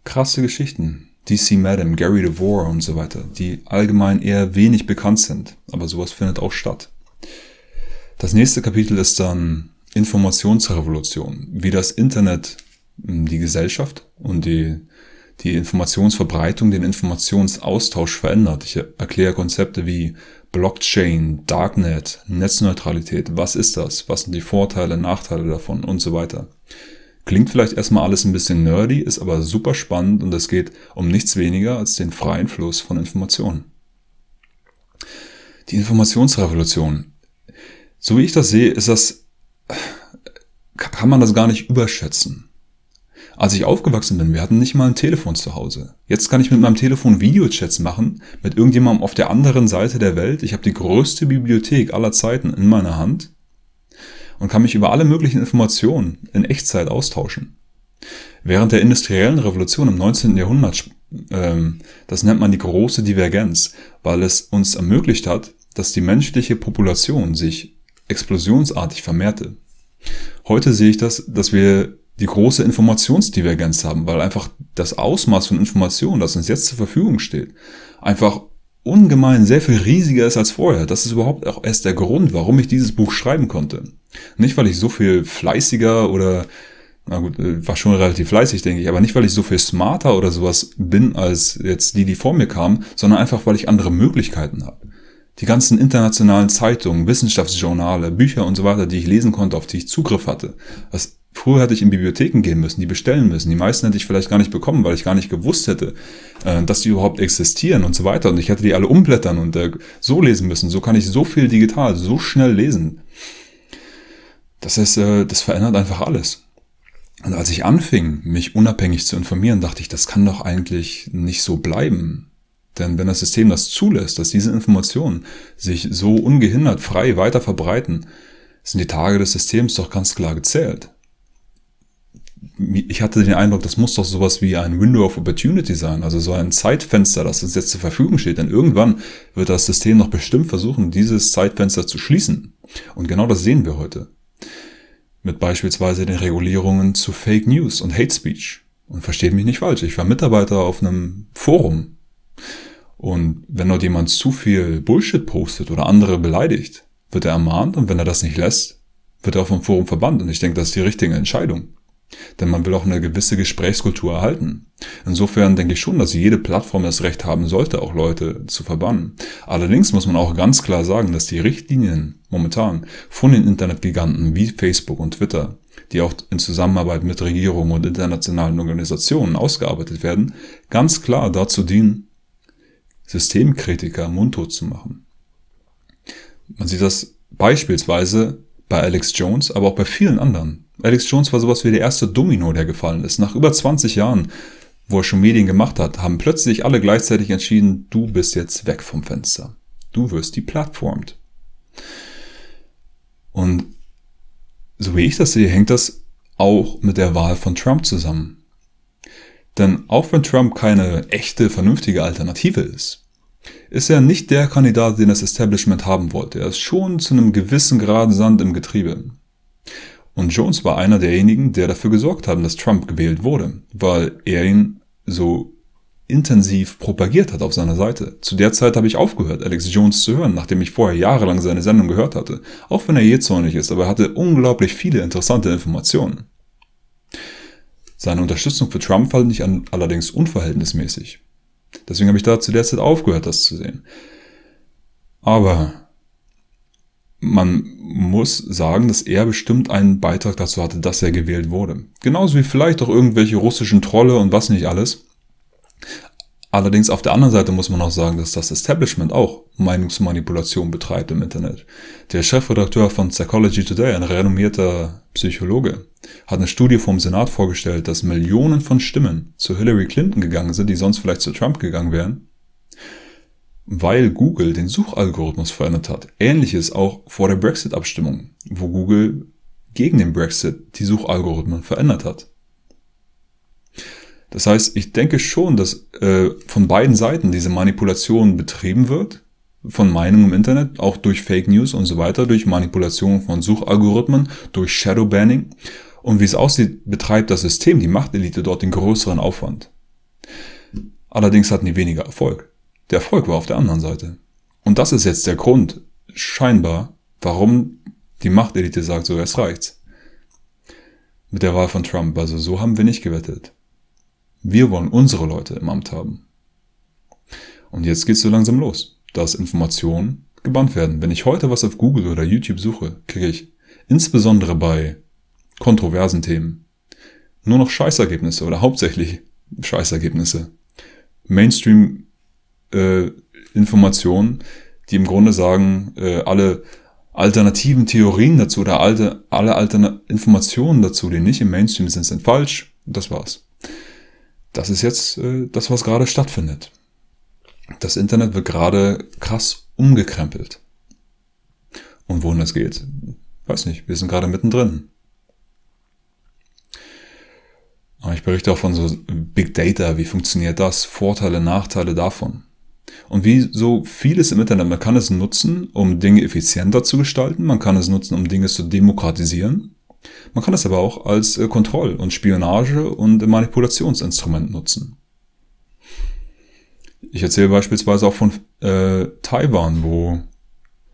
Krasse Geschichten. DC Madam, Gary DeVore und so weiter, die allgemein eher wenig bekannt sind, aber sowas findet auch statt. Das nächste Kapitel ist dann Informationsrevolution, wie das Internet hm, die Gesellschaft und die, die Informationsverbreitung, den Informationsaustausch verändert. Ich erkläre Konzepte wie Blockchain, Darknet, Netzneutralität. Was ist das? Was sind die Vorteile, Nachteile davon und so weiter. Klingt vielleicht erstmal alles ein bisschen nerdy, ist aber super spannend und es geht um nichts weniger als den freien Fluss von Informationen. Die Informationsrevolution. So wie ich das sehe, ist das, kann man das gar nicht überschätzen. Als ich aufgewachsen bin, wir hatten nicht mal ein Telefon zu Hause. Jetzt kann ich mit meinem Telefon Videochats machen, mit irgendjemandem auf der anderen Seite der Welt. Ich habe die größte Bibliothek aller Zeiten in meiner Hand und kann mich über alle möglichen Informationen in Echtzeit austauschen. Während der industriellen Revolution im 19. Jahrhundert, ähm, das nennt man die große Divergenz, weil es uns ermöglicht hat, dass die menschliche Population sich explosionsartig vermehrte. Heute sehe ich das, dass wir die große Informationsdivergenz haben, weil einfach das Ausmaß von Informationen, das uns jetzt zur Verfügung steht, einfach ungemein sehr viel riesiger ist als vorher. Das ist überhaupt auch erst der Grund, warum ich dieses Buch schreiben konnte. Nicht, weil ich so viel fleißiger oder, na gut, äh, war schon relativ fleißig, denke ich, aber nicht, weil ich so viel smarter oder sowas bin als jetzt die, die vor mir kamen, sondern einfach, weil ich andere Möglichkeiten habe. Die ganzen internationalen Zeitungen, Wissenschaftsjournale, Bücher und so weiter, die ich lesen konnte, auf die ich Zugriff hatte. Das Früher hätte ich in Bibliotheken gehen müssen, die bestellen müssen. Die meisten hätte ich vielleicht gar nicht bekommen, weil ich gar nicht gewusst hätte, äh, dass die überhaupt existieren und so weiter. Und ich hätte die alle umblättern und äh, so lesen müssen. So kann ich so viel digital, so schnell lesen. Das ist, äh, das verändert einfach alles. Und als ich anfing, mich unabhängig zu informieren, dachte ich, das kann doch eigentlich nicht so bleiben. Denn wenn das System das zulässt, dass diese Informationen sich so ungehindert frei weiter verbreiten, sind die Tage des Systems doch ganz klar gezählt ich hatte den Eindruck, das muss doch sowas wie ein Window of Opportunity sein, also so ein Zeitfenster, das uns jetzt zur Verfügung steht. Denn irgendwann wird das System noch bestimmt versuchen, dieses Zeitfenster zu schließen. Und genau das sehen wir heute. Mit beispielsweise den Regulierungen zu Fake News und Hate Speech. Und versteht mich nicht falsch, ich war Mitarbeiter auf einem Forum. Und wenn dort jemand zu viel Bullshit postet oder andere beleidigt, wird er ermahnt und wenn er das nicht lässt, wird er vom Forum verbannt. Und ich denke, das ist die richtige Entscheidung. Denn man will auch eine gewisse Gesprächskultur erhalten. Insofern denke ich schon, dass jede Plattform das Recht haben sollte, auch Leute zu verbannen. Allerdings muss man auch ganz klar sagen, dass die Richtlinien momentan von den Internetgiganten wie Facebook und Twitter, die auch in Zusammenarbeit mit Regierungen und internationalen Organisationen ausgearbeitet werden, ganz klar dazu dienen, Systemkritiker mundtot zu machen. Man sieht das beispielsweise bei Alex Jones, aber auch bei vielen anderen. Alex Jones war sowas wie der erste Domino, der gefallen ist. Nach über 20 Jahren, wo er schon Medien gemacht hat, haben plötzlich alle gleichzeitig entschieden, du bist jetzt weg vom Fenster. Du wirst deplattformt. Und so wie ich das sehe, hängt das auch mit der Wahl von Trump zusammen. Denn auch wenn Trump keine echte, vernünftige Alternative ist, ist er nicht der Kandidat, den das Establishment haben wollte. Er ist schon zu einem gewissen Grad Sand im Getriebe. Und Jones war einer derjenigen, der dafür gesorgt haben, dass Trump gewählt wurde, weil er ihn so intensiv propagiert hat auf seiner Seite. Zu der Zeit habe ich aufgehört, Alex Jones zu hören, nachdem ich vorher jahrelang seine Sendung gehört hatte. Auch wenn er jähzornig ist, aber er hatte unglaublich viele interessante Informationen. Seine Unterstützung für Trump fand ich allerdings unverhältnismäßig. Deswegen habe ich da zu der Zeit aufgehört, das zu sehen. Aber man muss sagen, dass er bestimmt einen Beitrag dazu hatte, dass er gewählt wurde. Genauso wie vielleicht auch irgendwelche russischen Trolle und was nicht alles. Allerdings auf der anderen Seite muss man auch sagen, dass das Establishment auch Meinungsmanipulation betreibt im Internet. Der Chefredakteur von Psychology Today, ein renommierter Psychologe, hat eine Studie vom Senat vorgestellt, dass Millionen von Stimmen zu Hillary Clinton gegangen sind, die sonst vielleicht zu Trump gegangen wären, weil Google den Suchalgorithmus verändert hat. Ähnliches auch vor der Brexit-Abstimmung, wo Google gegen den Brexit die Suchalgorithmen verändert hat. Das heißt, ich denke schon, dass äh, von beiden Seiten diese Manipulation betrieben wird, von Meinungen im Internet, auch durch Fake News und so weiter, durch Manipulation von Suchalgorithmen, durch Shadowbanning. Und wie es aussieht, betreibt das System, die Machtelite dort den größeren Aufwand. Allerdings hatten die weniger Erfolg. Der Erfolg war auf der anderen Seite. Und das ist jetzt der Grund, scheinbar, warum Die Machtelite sagt so, es reicht. Mit der Wahl von Trump. Also so haben wir nicht gewettet. Wir wollen unsere Leute im Amt haben. Und jetzt geht's so langsam los, dass Informationen gebannt werden. Wenn ich heute was auf Google oder YouTube suche, kriege ich insbesondere bei kontroversen Themen nur noch Scheißergebnisse oder hauptsächlich Scheißergebnisse. Mainstream äh, Informationen, die im Grunde sagen, äh, alle alternativen Theorien dazu oder alte, alle alterne Informationen dazu, die nicht im Mainstream sind, sind falsch. Das war's. Das ist jetzt äh, das, was gerade stattfindet. Das Internet wird gerade krass umgekrempelt. Und wohin das geht, weiß nicht. Wir sind gerade mittendrin. Ich berichte auch von so Big Data, wie funktioniert das, Vorteile, Nachteile davon. Und wie so vieles im Internet, man kann es nutzen, um Dinge effizienter zu gestalten, man kann es nutzen, um Dinge zu demokratisieren, man kann es aber auch als äh, Kontroll- und Spionage- und Manipulationsinstrument nutzen. Ich erzähle beispielsweise auch von äh, Taiwan, wo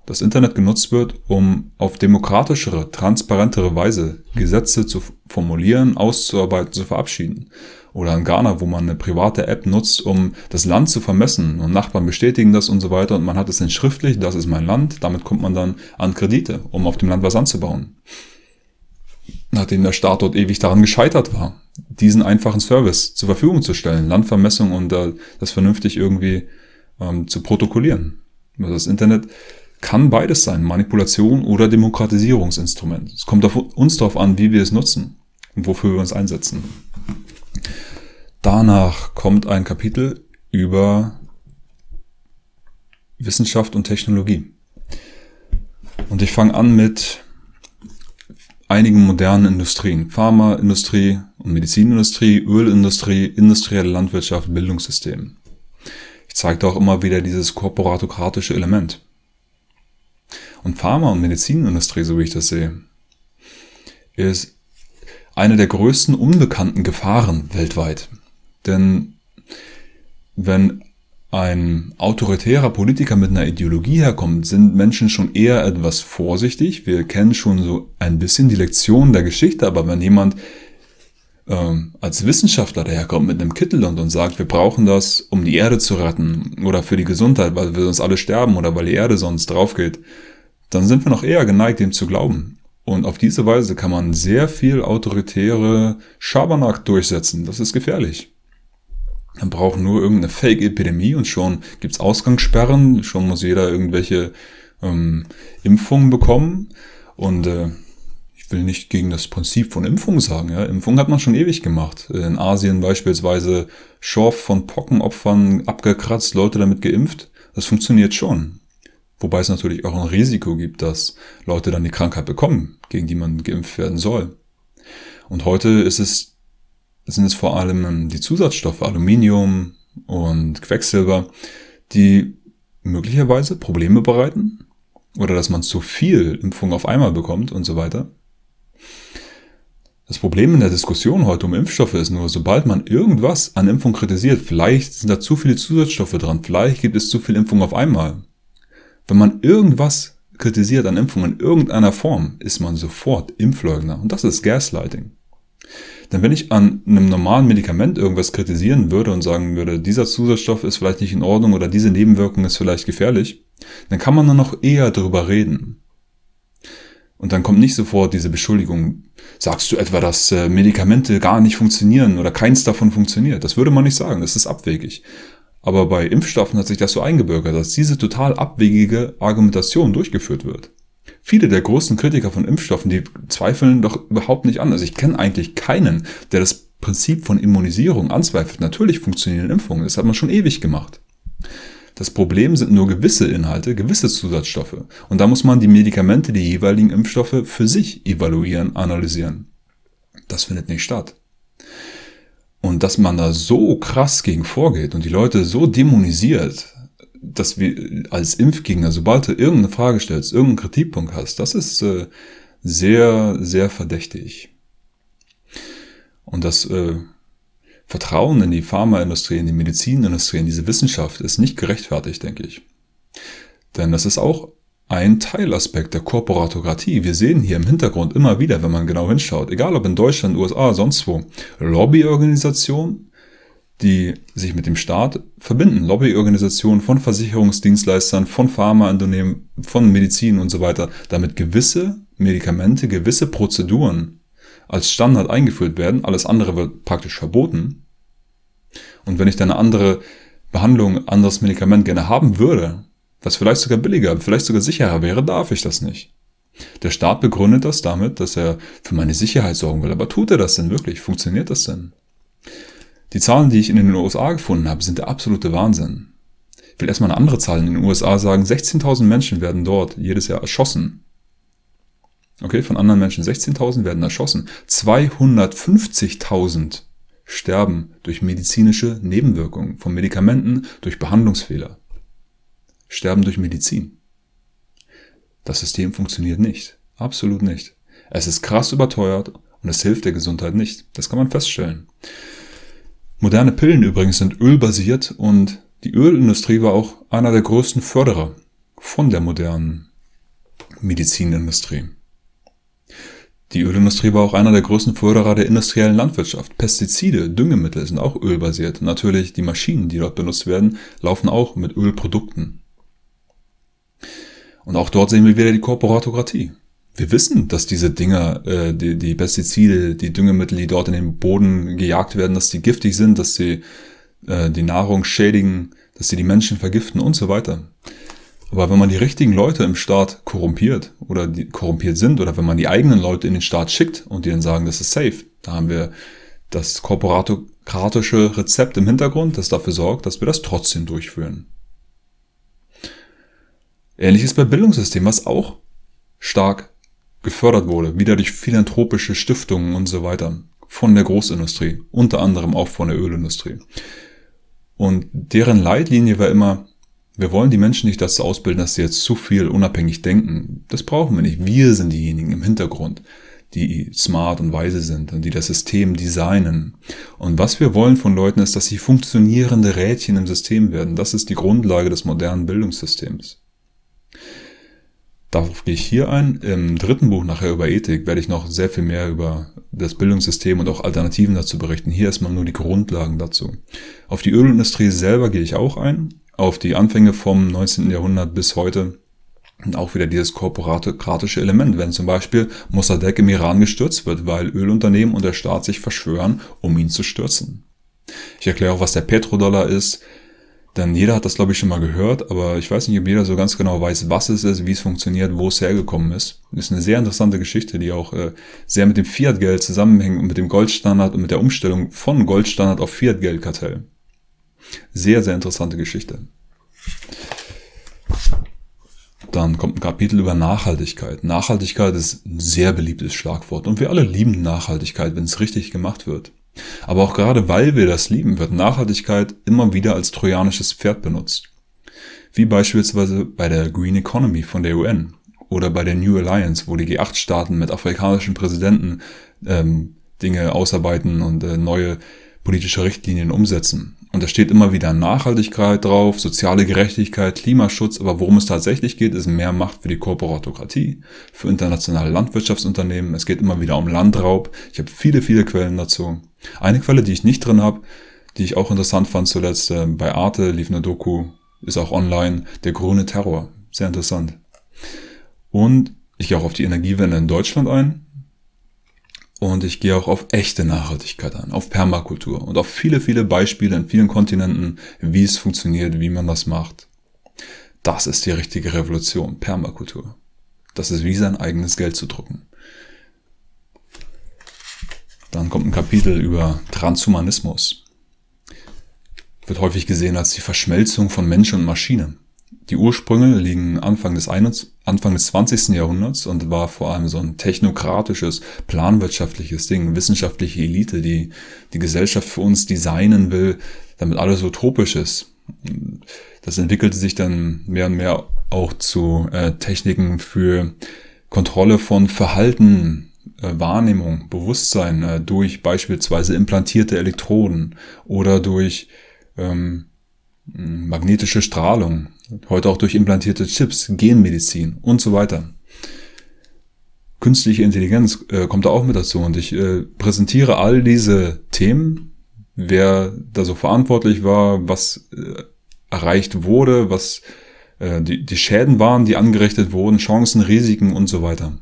das Internet genutzt wird, um auf demokratischere, transparentere Weise Gesetze zu formulieren, auszuarbeiten, zu verabschieden. Oder in Ghana, wo man eine private App nutzt, um das Land zu vermessen und Nachbarn bestätigen das und so weiter und man hat es dann schriftlich, das ist mein Land, damit kommt man dann an Kredite, um auf dem Land was anzubauen. Nachdem der Staat dort ewig daran gescheitert war, diesen einfachen Service zur Verfügung zu stellen, Landvermessung und äh, das vernünftig irgendwie ähm, zu protokollieren. Also das Internet kann beides sein, Manipulation oder Demokratisierungsinstrument. Es kommt auf uns darauf an, wie wir es nutzen und wofür wir uns einsetzen. Danach kommt ein Kapitel über Wissenschaft und Technologie. Und ich fange an mit einigen modernen Industrien. Pharmaindustrie und Medizinindustrie, Ölindustrie, industrielle Landwirtschaft, Bildungssystem. Ich zeige auch immer wieder dieses korporatokratische Element. Und Pharma- und Medizinindustrie, so wie ich das sehe, ist eine der größten unbekannten Gefahren weltweit. Denn wenn ein autoritärer Politiker mit einer Ideologie herkommt, sind Menschen schon eher etwas vorsichtig. Wir kennen schon so ein bisschen die Lektion der Geschichte, aber wenn jemand ähm, als Wissenschaftler daherkommt mit einem Kittel und, und sagt, wir brauchen das, um die Erde zu retten oder für die Gesundheit, weil wir sonst alle sterben oder weil die Erde sonst draufgeht, dann sind wir noch eher geneigt, dem zu glauben. Und auf diese Weise kann man sehr viel autoritäre Schabernack durchsetzen. Das ist gefährlich. Man braucht nur irgendeine Fake-Epidemie und schon gibt's Ausgangssperren, schon muss jeder irgendwelche ähm, Impfungen bekommen. Und äh, ich will nicht gegen das Prinzip von Impfung sagen. Ja. Impfung hat man schon ewig gemacht. In Asien beispielsweise Schorf von Pockenopfern abgekratzt, Leute damit geimpft. Das funktioniert schon. Wobei es natürlich auch ein Risiko gibt, dass Leute dann die Krankheit bekommen, gegen die man geimpft werden soll. Und heute ist es, sind es vor allem die Zusatzstoffe Aluminium und Quecksilber, die möglicherweise Probleme bereiten oder dass man zu viel Impfung auf einmal bekommt und so weiter. Das Problem in der Diskussion heute um Impfstoffe ist nur, sobald man irgendwas an Impfung kritisiert, vielleicht sind da zu viele Zusatzstoffe dran, vielleicht gibt es zu viel Impfung auf einmal, wenn man irgendwas kritisiert an Impfungen in irgendeiner Form, ist man sofort Impfleugner. Und das ist Gaslighting. Denn wenn ich an einem normalen Medikament irgendwas kritisieren würde und sagen würde, dieser Zusatzstoff ist vielleicht nicht in Ordnung oder diese Nebenwirkung ist vielleicht gefährlich, dann kann man dann noch eher darüber reden. Und dann kommt nicht sofort diese Beschuldigung, sagst du etwa, dass äh, Medikamente gar nicht funktionieren oder keins davon funktioniert. Das würde man nicht sagen, das ist abwegig. Aber bei Impfstoffen hat sich das so eingebürgert, dass diese total abwegige Argumentation durchgeführt wird. Viele der großen Kritiker von Impfstoffen, die zweifeln doch überhaupt nicht an. Also ich kenne eigentlich keinen, der das Prinzip von Immunisierung anzweifelt. Natürlich funktionieren Impfungen, das hat man schon ewig gemacht. Das Problem sind nur gewisse Inhalte, gewisse Zusatzstoffe. Und da muss man die Medikamente, die jeweiligen Impfstoffe für sich evaluieren, analysieren. Das findet nicht statt. Und dass man da so krass gegen vorgeht und die Leute so dämonisiert, dass wir als Impfgegner, sobald du irgendeine Frage stellst, irgendeinen Kritikpunkt hast, das ist äh, sehr, sehr verdächtig. Und das äh, Vertrauen in die Pharmaindustrie, in die Medizinindustrie, in diese Wissenschaft ist nicht gerechtfertigt, denke ich. Denn das ist auch ein Teilaspekt der Korporatokratie. Wir sehen hier im Hintergrund immer wieder, wenn man genau hinschaut, egal ob in Deutschland, USA, sonst wo, Lobbyorganisationen, die sich mit dem Staat verbinden. Lobbyorganisationen von Versicherungsdienstleistern, von Pharmaunternehmen, von Medizin und so weiter, damit gewisse Medikamente, gewisse Prozeduren als Standard eingeführt werden. Alles andere wird praktisch verboten. Und wenn ich dann eine andere Behandlung, anderes Medikament gerne haben würde, was vielleicht sogar billiger, vielleicht sogar sicherer wäre, darf ich das nicht. Der Staat begründet das damit, dass er für meine Sicherheit sorgen will. Aber tut er das denn wirklich? Funktioniert das denn? Die Zahlen, die ich in den USA gefunden habe, sind der absolute Wahnsinn. Ich will erstmal eine andere Zahl in den USA sagen. 16.000 Menschen werden dort jedes Jahr erschossen. Okay, von anderen Menschen. 16.000 werden erschossen. 250.000 sterben durch medizinische Nebenwirkungen von Medikamenten, durch Behandlungsfehler sterben durch Medizin. Das System funktioniert nicht. Absolut nicht. Es ist krass überteuert und es hilft der Gesundheit nicht. Das kann man feststellen. Moderne Pillen übrigens sind ölbasiert und die Ölindustrie war auch einer der größten Förderer von der modernen Medizinindustrie. Die Ölindustrie war auch einer der größten Förderer der industriellen Landwirtschaft. Pestizide, Düngemittel sind auch ölbasiert. Natürlich die Maschinen, die dort benutzt werden, laufen auch mit Ölprodukten. Und auch dort sehen wir wieder die Korporatokratie. Wir wissen, dass diese Dinger, äh, die, die Pestizide, die Düngemittel, die dort in den Boden gejagt werden, dass die giftig sind, dass sie äh, die Nahrung schädigen, dass sie die Menschen vergiften und so weiter. Aber wenn man die richtigen Leute im Staat korrumpiert oder die korrumpiert sind oder wenn man die eigenen Leute in den Staat schickt und dann sagen, das ist safe, da haben wir das korporatokratische Rezept im Hintergrund, das dafür sorgt, dass wir das trotzdem durchführen. Ähnliches bei Bildungssystem, was auch stark gefördert wurde, wieder durch philanthropische Stiftungen und so weiter von der Großindustrie, unter anderem auch von der Ölindustrie. Und deren Leitlinie war immer, wir wollen die Menschen nicht dazu ausbilden, dass sie jetzt zu viel unabhängig denken. Das brauchen wir nicht. Wir sind diejenigen im Hintergrund, die smart und weise sind und die das System designen. Und was wir wollen von Leuten ist, dass sie funktionierende Rädchen im System werden. Das ist die Grundlage des modernen Bildungssystems. Darauf gehe ich hier ein. Im dritten Buch nachher über Ethik werde ich noch sehr viel mehr über das Bildungssystem und auch Alternativen dazu berichten. Hier erstmal nur die Grundlagen dazu. Auf die Ölindustrie selber gehe ich auch ein. Auf die Anfänge vom 19. Jahrhundert bis heute. Und auch wieder dieses korporatische Element, wenn zum Beispiel Mossadegh im Iran gestürzt wird, weil Ölunternehmen und der Staat sich verschwören, um ihn zu stürzen. Ich erkläre auch, was der Petrodollar ist, denn jeder hat das, glaube ich, schon mal gehört, aber ich weiß nicht, ob jeder so ganz genau weiß, was es ist, wie es funktioniert, wo es hergekommen ist. Ist eine sehr interessante Geschichte, die auch äh, sehr mit dem Fiat-Geld zusammenhängt und mit dem Goldstandard und mit der Umstellung von Goldstandard auf Fiat-Geld-Kartell. Sehr, sehr interessante Geschichte. Dann kommt ein Kapitel über Nachhaltigkeit. Nachhaltigkeit ist ein sehr beliebtes Schlagwort und wir alle lieben Nachhaltigkeit, wenn es richtig gemacht wird. Aber auch gerade weil wir das lieben, wird Nachhaltigkeit immer wieder als trojanisches Pferd benutzt. Wie beispielsweise bei der Green Economy von der UN oder bei der New Alliance, wo die G8-Staaten mit afrikanischen Präsidenten ähm, Dinge ausarbeiten und äh, neue politische Richtlinien umsetzen. Und da steht immer wieder Nachhaltigkeit drauf, soziale Gerechtigkeit, Klimaschutz, aber worum es tatsächlich geht, ist mehr Macht für die Korporatokratie, für internationale Landwirtschaftsunternehmen. Es geht immer wieder um Landraub. Ich habe viele, viele Quellen dazu. Eine Quelle, die ich nicht drin habe, die ich auch interessant fand zuletzt, äh, bei Arte lief eine Doku, ist auch online, der grüne Terror. Sehr interessant. Und ich gehe auch auf die Energiewende in Deutschland ein. Und ich gehe auch auf echte Nachhaltigkeit ein, auf Permakultur und auf viele, viele Beispiele in vielen Kontinenten, wie es funktioniert, wie man das macht. Das ist die richtige Revolution, Permakultur. Das ist wie sein eigenes Geld zu drucken. Dann kommt ein Kapitel über Transhumanismus. Wird häufig gesehen als die Verschmelzung von Mensch und Maschine. Die Ursprünge liegen Anfang des, 21, Anfang des 20. Jahrhunderts und war vor allem so ein technokratisches, planwirtschaftliches Ding, wissenschaftliche Elite, die die Gesellschaft für uns designen will, damit alles utopisch ist. Das entwickelte sich dann mehr und mehr auch zu äh, Techniken für Kontrolle von Verhalten, äh, Wahrnehmung, Bewusstsein äh, durch beispielsweise implantierte Elektroden oder durch ähm, magnetische Strahlung, heute auch durch implantierte Chips, Genmedizin und so weiter. Künstliche Intelligenz äh, kommt da auch mit dazu und ich äh, präsentiere all diese Themen, wer da so verantwortlich war, was äh, erreicht wurde, was äh, die, die Schäden waren, die angerichtet wurden, Chancen, Risiken und so weiter.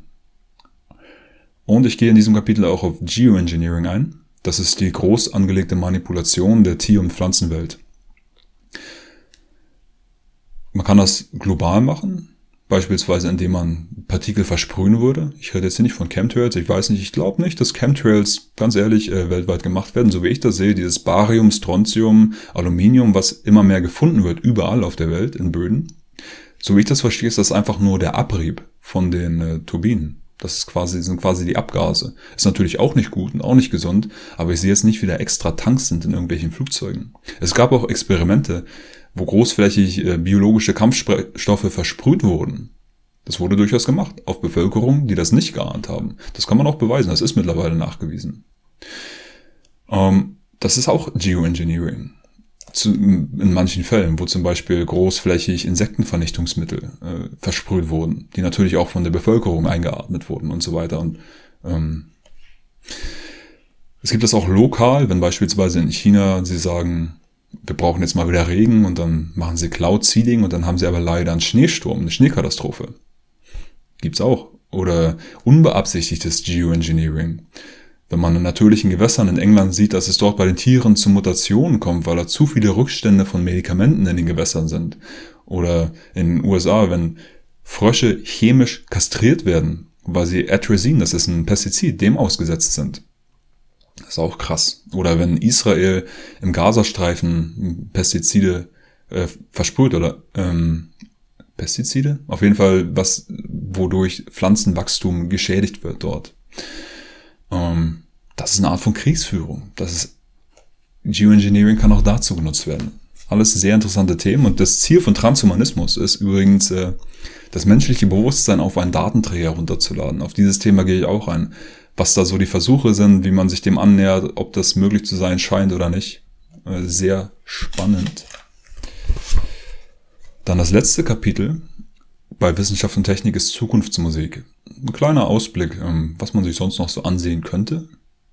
Und ich gehe in diesem Kapitel auch auf Geoengineering ein. Das ist die groß angelegte Manipulation der Tier- und Pflanzenwelt. Man kann das global machen, beispielsweise indem man Partikel versprühen würde. Ich rede jetzt hier nicht von Chemtrails, ich weiß nicht, ich glaube nicht, dass Chemtrails ganz ehrlich äh, weltweit gemacht werden, so wie ich das sehe, dieses Barium, Strontium, Aluminium, was immer mehr gefunden wird, überall auf der Welt in Böden. So wie ich das verstehe, ist das einfach nur der Abrieb von den äh, Turbinen. Das ist quasi, sind quasi die Abgase. Ist natürlich auch nicht gut und auch nicht gesund, aber ich sehe jetzt nicht, wie da extra Tanks sind in irgendwelchen Flugzeugen. Es gab auch Experimente, wo großflächig äh, biologische Kampfstoffe versprüht wurden. Das wurde durchaus gemacht auf Bevölkerung, die das nicht geahnt haben. Das kann man auch beweisen, das ist mittlerweile nachgewiesen. Ähm, das ist auch Geoengineering. Zu, in manchen Fällen, wo zum Beispiel großflächig Insektenvernichtungsmittel äh, versprüht wurden, die natürlich auch von der Bevölkerung eingeatmet wurden und so weiter. Und ähm, es gibt das auch lokal, wenn beispielsweise in China sie sagen, wir brauchen jetzt mal wieder Regen und dann machen sie Cloud Seeding und dann haben sie aber leider einen Schneesturm, eine Schneekatastrophe. Gibt's auch. Oder unbeabsichtigtes Geoengineering. Wenn man in natürlichen Gewässern in England sieht, dass es dort bei den Tieren zu Mutationen kommt, weil da zu viele Rückstände von Medikamenten in den Gewässern sind. Oder in den USA, wenn Frösche chemisch kastriert werden, weil sie Atrazin, das ist ein Pestizid, dem ausgesetzt sind. Ist auch krass. Oder wenn Israel im Gazastreifen Pestizide äh, versprüht oder ähm, Pestizide? Auf jeden Fall was, wodurch Pflanzenwachstum geschädigt wird dort. Ähm, das ist eine Art von Kriegsführung. Das ist Geoengineering kann auch dazu genutzt werden. Alles sehr interessante Themen und das Ziel von Transhumanismus ist übrigens, äh, das menschliche Bewusstsein auf einen Datenträger runterzuladen. Auf dieses Thema gehe ich auch ein was da so die Versuche sind, wie man sich dem annähert, ob das möglich zu sein scheint oder nicht. Äh, sehr spannend. Dann das letzte Kapitel bei Wissenschaft und Technik ist Zukunftsmusik. Ein kleiner Ausblick, ähm, was man sich sonst noch so ansehen könnte,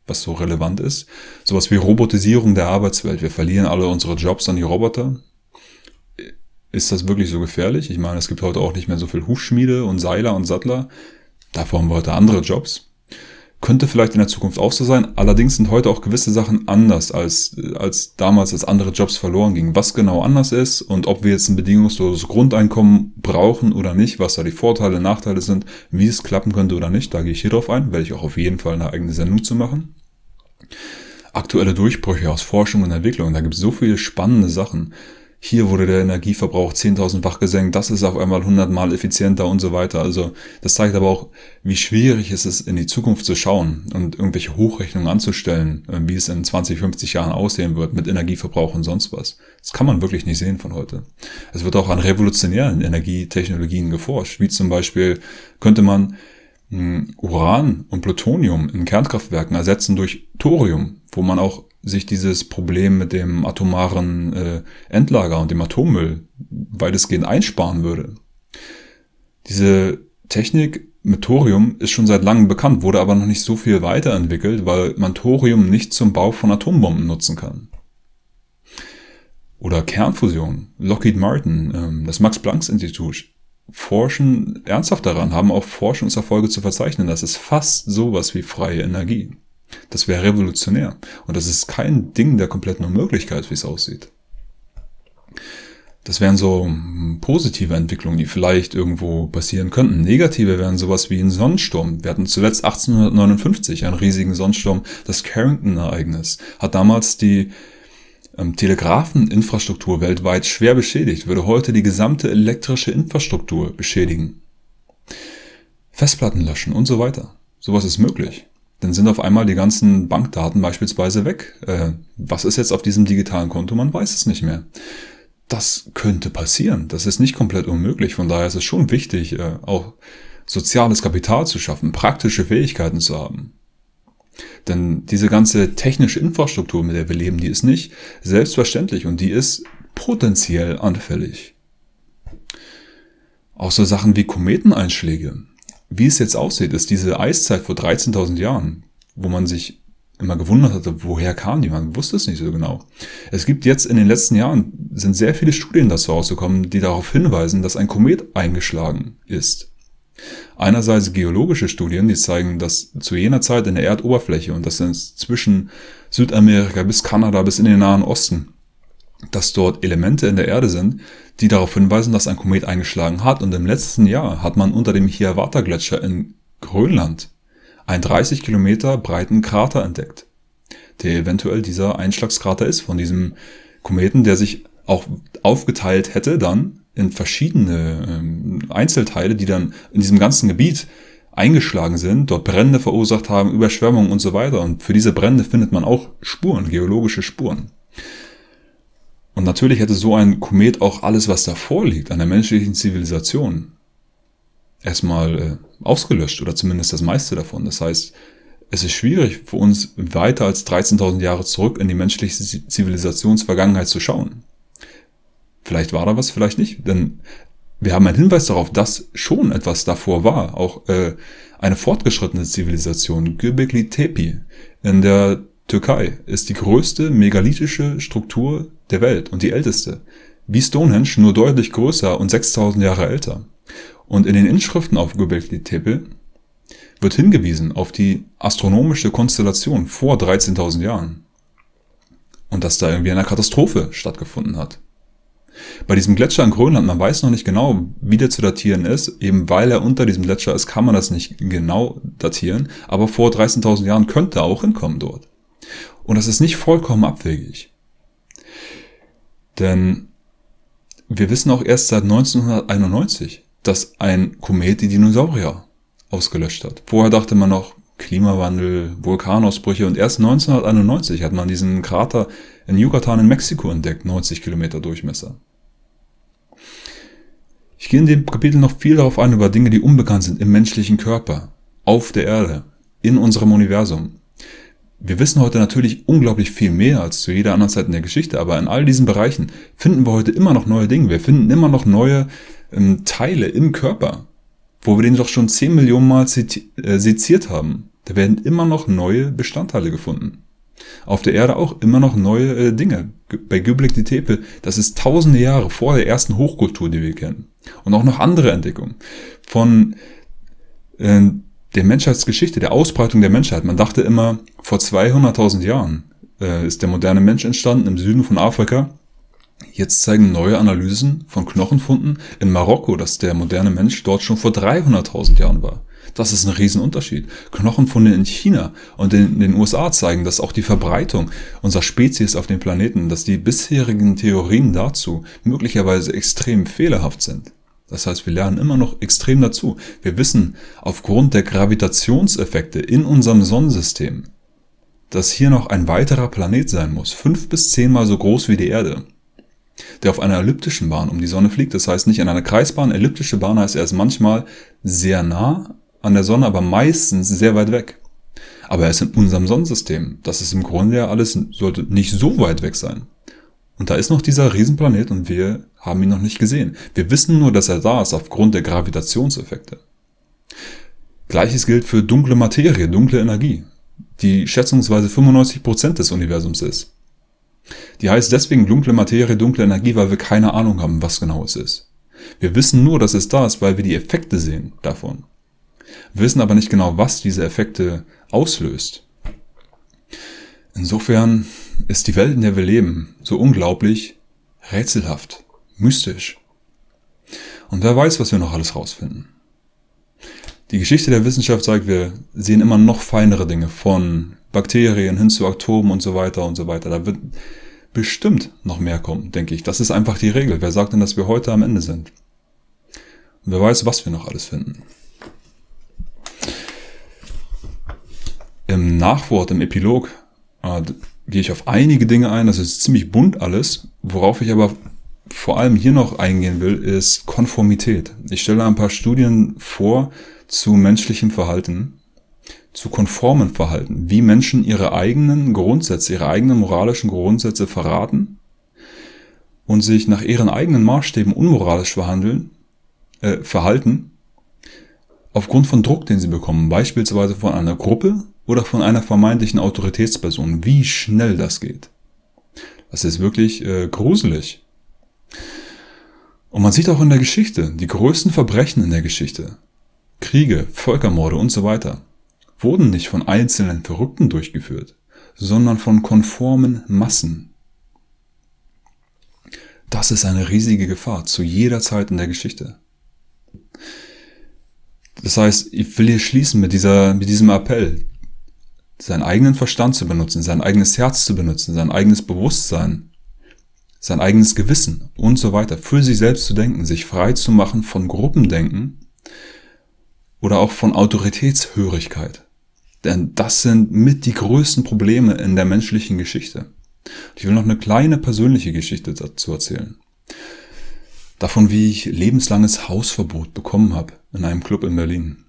was so relevant ist. Sowas wie Robotisierung der Arbeitswelt. Wir verlieren alle unsere Jobs an die Roboter. Ist das wirklich so gefährlich? Ich meine, es gibt heute auch nicht mehr so viel Hufschmiede und Seiler und Sattler. Davor haben wir heute andere Jobs. Könnte vielleicht in der Zukunft auch so sein. Allerdings sind heute auch gewisse Sachen anders als, als damals, als andere Jobs verloren gingen. Was genau anders ist und ob wir jetzt ein bedingungsloses Grundeinkommen brauchen oder nicht, was da die Vorteile, Nachteile sind, wie es klappen könnte oder nicht, da gehe ich hier drauf ein, werde ich auch auf jeden Fall eine eigene Sendung zu machen. Aktuelle Durchbrüche aus Forschung und Entwicklung, da gibt es so viele spannende Sachen hier wurde der Energieverbrauch 10.000-fach gesenkt, das ist auf einmal 100 mal effizienter und so weiter. Also das zeigt aber auch, wie schwierig es ist, in die Zukunft zu schauen und irgendwelche Hochrechnungen anzustellen, äh, wie es in 20, 50 Jahren aussehen wird mit Energieverbrauch und sonst was. Das kann man wirklich nicht sehen von heute. Es wird auch an revolutionären Energietechnologien geforscht, wie zum Beispiel könnte man hm, Uran und Plutonium in Kernkraftwerken ersetzen durch Thorium, wo man auch sich dieses Problem mit dem atomaren äh, Endlager und dem Atommüll weitestgehend einsparen würde. Diese Technik mit Thorium ist schon seit langem bekannt, wurde aber noch nicht so viel weiterentwickelt, weil man Thorium nicht zum Bau von Atombomben nutzen kann. Oder Kernfusion. Lockheed Martin, ähm, das Max-Planck-Institut forschen ernsthaft daran, haben auch Forschungserfolge zu verzeichnen. Das ist fast sowas wie freie Energie. Das wäre revolutionär. Und das ist kein Ding der kompletten Unmöglichkeit, wie es aussieht. Das wären so hm, positive Entwicklungen, die vielleicht irgendwo passieren könnten. Negative wären sowas wie ein Sonnensturm. Wir hatten zuletzt 1859 einen riesigen Sonnensturm. Das Carrington-Ereignis hat damals die ähm, Telegrafeninfrastruktur weltweit schwer beschädigt, würde heute die gesamte elektrische Infrastruktur beschädigen. Festplatten löschen und so weiter. Sowas ist möglich dann sind auf einmal die ganzen Bankdaten beispielsweise weg. Äh, was ist jetzt auf diesem digitalen Konto? Man weiß es nicht mehr. Das könnte passieren. Das ist nicht komplett unmöglich. Von daher ist es schon wichtig, äh, auch soziales Kapital zu schaffen, praktische Fähigkeiten zu haben. Denn diese ganze technische Infrastruktur, mit der wir leben, die ist nicht selbstverständlich und die ist potenziell anfällig. Auch so Sachen wie Kometeneinschläge. Wie es jetzt aussieht, ist diese Eiszeit vor 13.000 Jahren, wo man sich immer gewundert hatte, woher kam die? Man wusste es nicht so genau. Es gibt jetzt in den letzten Jahren, sind sehr viele Studien dazu rausgekommen, die darauf hinweisen, dass ein Komet eingeschlagen ist. Einerseits geologische Studien, die zeigen, dass zu jener Zeit in der Erdoberfläche, und das sind zwischen Südamerika bis Kanada bis in den Nahen Osten, dass dort Elemente in der Erde sind, die darauf hinweisen, dass ein Komet eingeschlagen hat. Und im letzten Jahr hat man unter dem Hiawatha-Gletscher in Grönland einen 30 Kilometer breiten Krater entdeckt, der eventuell dieser Einschlagskrater ist von diesem Kometen, der sich auch aufgeteilt hätte dann in verschiedene ähm, Einzelteile, die dann in diesem ganzen Gebiet eingeschlagen sind, dort Brände verursacht haben, Überschwemmungen und so weiter. Und für diese Brände findet man auch Spuren, geologische Spuren. Und natürlich hätte so ein Komet auch alles, was davor liegt, an der menschlichen Zivilisation, erstmal äh, ausgelöscht oder zumindest das meiste davon. Das heißt, es ist schwierig für uns weiter als 13.000 Jahre zurück in die menschliche Zivilisationsvergangenheit zu schauen. Vielleicht war da was, vielleicht nicht, denn wir haben einen Hinweis darauf, dass schon etwas davor war, auch äh, eine fortgeschrittene Zivilisation, Göbekli Tepe in der Türkei ist die größte megalithische Struktur der Welt und die älteste. Wie Stonehenge, nur deutlich größer und 6000 Jahre älter. Und in den Inschriften auf Göbekli Tepe wird hingewiesen auf die astronomische Konstellation vor 13.000 Jahren. Und dass da irgendwie eine Katastrophe stattgefunden hat. Bei diesem Gletscher in Grönland, man weiß noch nicht genau, wie der zu datieren ist. Eben weil er unter diesem Gletscher ist, kann man das nicht genau datieren. Aber vor 13.000 Jahren könnte er auch hinkommen dort. Und das ist nicht vollkommen abwegig. Denn wir wissen auch erst seit 1991, dass ein Komet die Dinosaurier ausgelöscht hat. Vorher dachte man noch Klimawandel, Vulkanausbrüche und erst 1991 hat man diesen Krater in Yucatan in Mexiko entdeckt, 90 Kilometer Durchmesser. Ich gehe in dem Kapitel noch viel darauf ein über Dinge, die unbekannt sind im menschlichen Körper, auf der Erde, in unserem Universum. Wir wissen heute natürlich unglaublich viel mehr als zu jeder anderen Zeit in der Geschichte, aber in all diesen Bereichen finden wir heute immer noch neue Dinge. Wir finden immer noch neue ähm, Teile im Körper, wo wir den doch schon 10 Millionen Mal äh, seziert haben. Da werden immer noch neue Bestandteile gefunden. Auf der Erde auch immer noch neue äh, Dinge. Bei Göbekli Tepe, das ist tausende Jahre vor der ersten Hochkultur, die wir kennen. Und auch noch andere Entdeckungen. Von äh, der Menschheitsgeschichte, der Ausbreitung der Menschheit. Man dachte immer, vor 200.000 Jahren äh, ist der moderne Mensch entstanden im Süden von Afrika. Jetzt zeigen neue Analysen von Knochenfunden in Marokko, dass der moderne Mensch dort schon vor 300.000 Jahren war. Das ist ein Riesenunterschied. Knochenfunde in China und in den USA zeigen, dass auch die Verbreitung unserer Spezies auf dem Planeten, dass die bisherigen Theorien dazu möglicherweise extrem fehlerhaft sind. Das heißt, wir lernen immer noch extrem dazu. Wir wissen aufgrund der Gravitationseffekte in unserem Sonnensystem, dass hier noch ein weiterer Planet sein muss, fünf bis zehnmal so groß wie die Erde, der auf einer elliptischen Bahn um die Sonne fliegt. Das heißt nicht in einer Kreisbahn. Elliptische Bahn heißt er ist manchmal sehr nah an der Sonne, aber meistens sehr weit weg. Aber er ist in unserem Sonnensystem. Das ist im Grunde ja alles, sollte nicht so weit weg sein. Und da ist noch dieser Riesenplanet und wir haben ihn noch nicht gesehen. Wir wissen nur, dass er da ist aufgrund der Gravitationseffekte. Gleiches gilt für dunkle Materie, dunkle Energie, die schätzungsweise 95 Prozent des Universums ist. Die heißt deswegen dunkle Materie, dunkle Energie, weil wir keine Ahnung haben, was genau es ist. Wir wissen nur, dass es da ist, weil wir die Effekte sehen davon. Wir wissen aber nicht genau, was diese Effekte auslöst. Insofern ist die Welt, in der wir leben, so unglaublich rätselhaft, mystisch. Und wer weiß, was wir noch alles rausfinden. Die Geschichte der Wissenschaft sagt, wir sehen immer noch feinere Dinge von Bakterien hin zu Atomen und so weiter und so weiter. Da wird bestimmt noch mehr kommen, denke ich. Das ist einfach die Regel. Wer sagt denn, dass wir heute am Ende sind? Und wer weiß, was wir noch alles finden. Im Nachwort, im Epilog, äh, gehe ich auf einige Dinge ein. Das ist ziemlich bunt alles. Worauf ich aber vor allem hier noch eingehen will, ist Konformität. Ich stelle ein paar Studien vor zu menschlichem Verhalten, zu konformen Verhalten, wie Menschen ihre eigenen Grundsätze, ihre eigenen moralischen Grundsätze verraten und sich nach ihren eigenen Maßstäben unmoralisch verhandeln, äh, verhalten, aufgrund von Druck, den sie bekommen, beispielsweise von einer Gruppe oder von einer vermeintlichen Autoritätsperson, wie schnell das geht. Das ist wirklich äh, gruselig. Und man sieht auch in der Geschichte, die größten Verbrechen in der Geschichte, Kriege, Völkermorde und so weiter, wurden nicht von einzelnen Verrückten durchgeführt, sondern von konformen Massen. Das ist eine riesige Gefahr zu jeder Zeit in der Geschichte. Das heißt, ich will hier schließen mit, dieser, mit diesem Appell, seinen eigenen Verstand zu benutzen, sein eigenes Herz zu benutzen, sein eigenes Bewusstsein, sein eigenes Gewissen und so weiter, für sich selbst zu denken, sich frei zu machen von Gruppendenken oder auch von Autoritätshörigkeit. Denn das sind mit die größten Probleme in der menschlichen Geschichte. Ich will noch eine kleine persönliche Geschichte dazu erzählen. Davon, wie ich lebenslanges Hausverbot bekommen habe in einem Club in Berlin.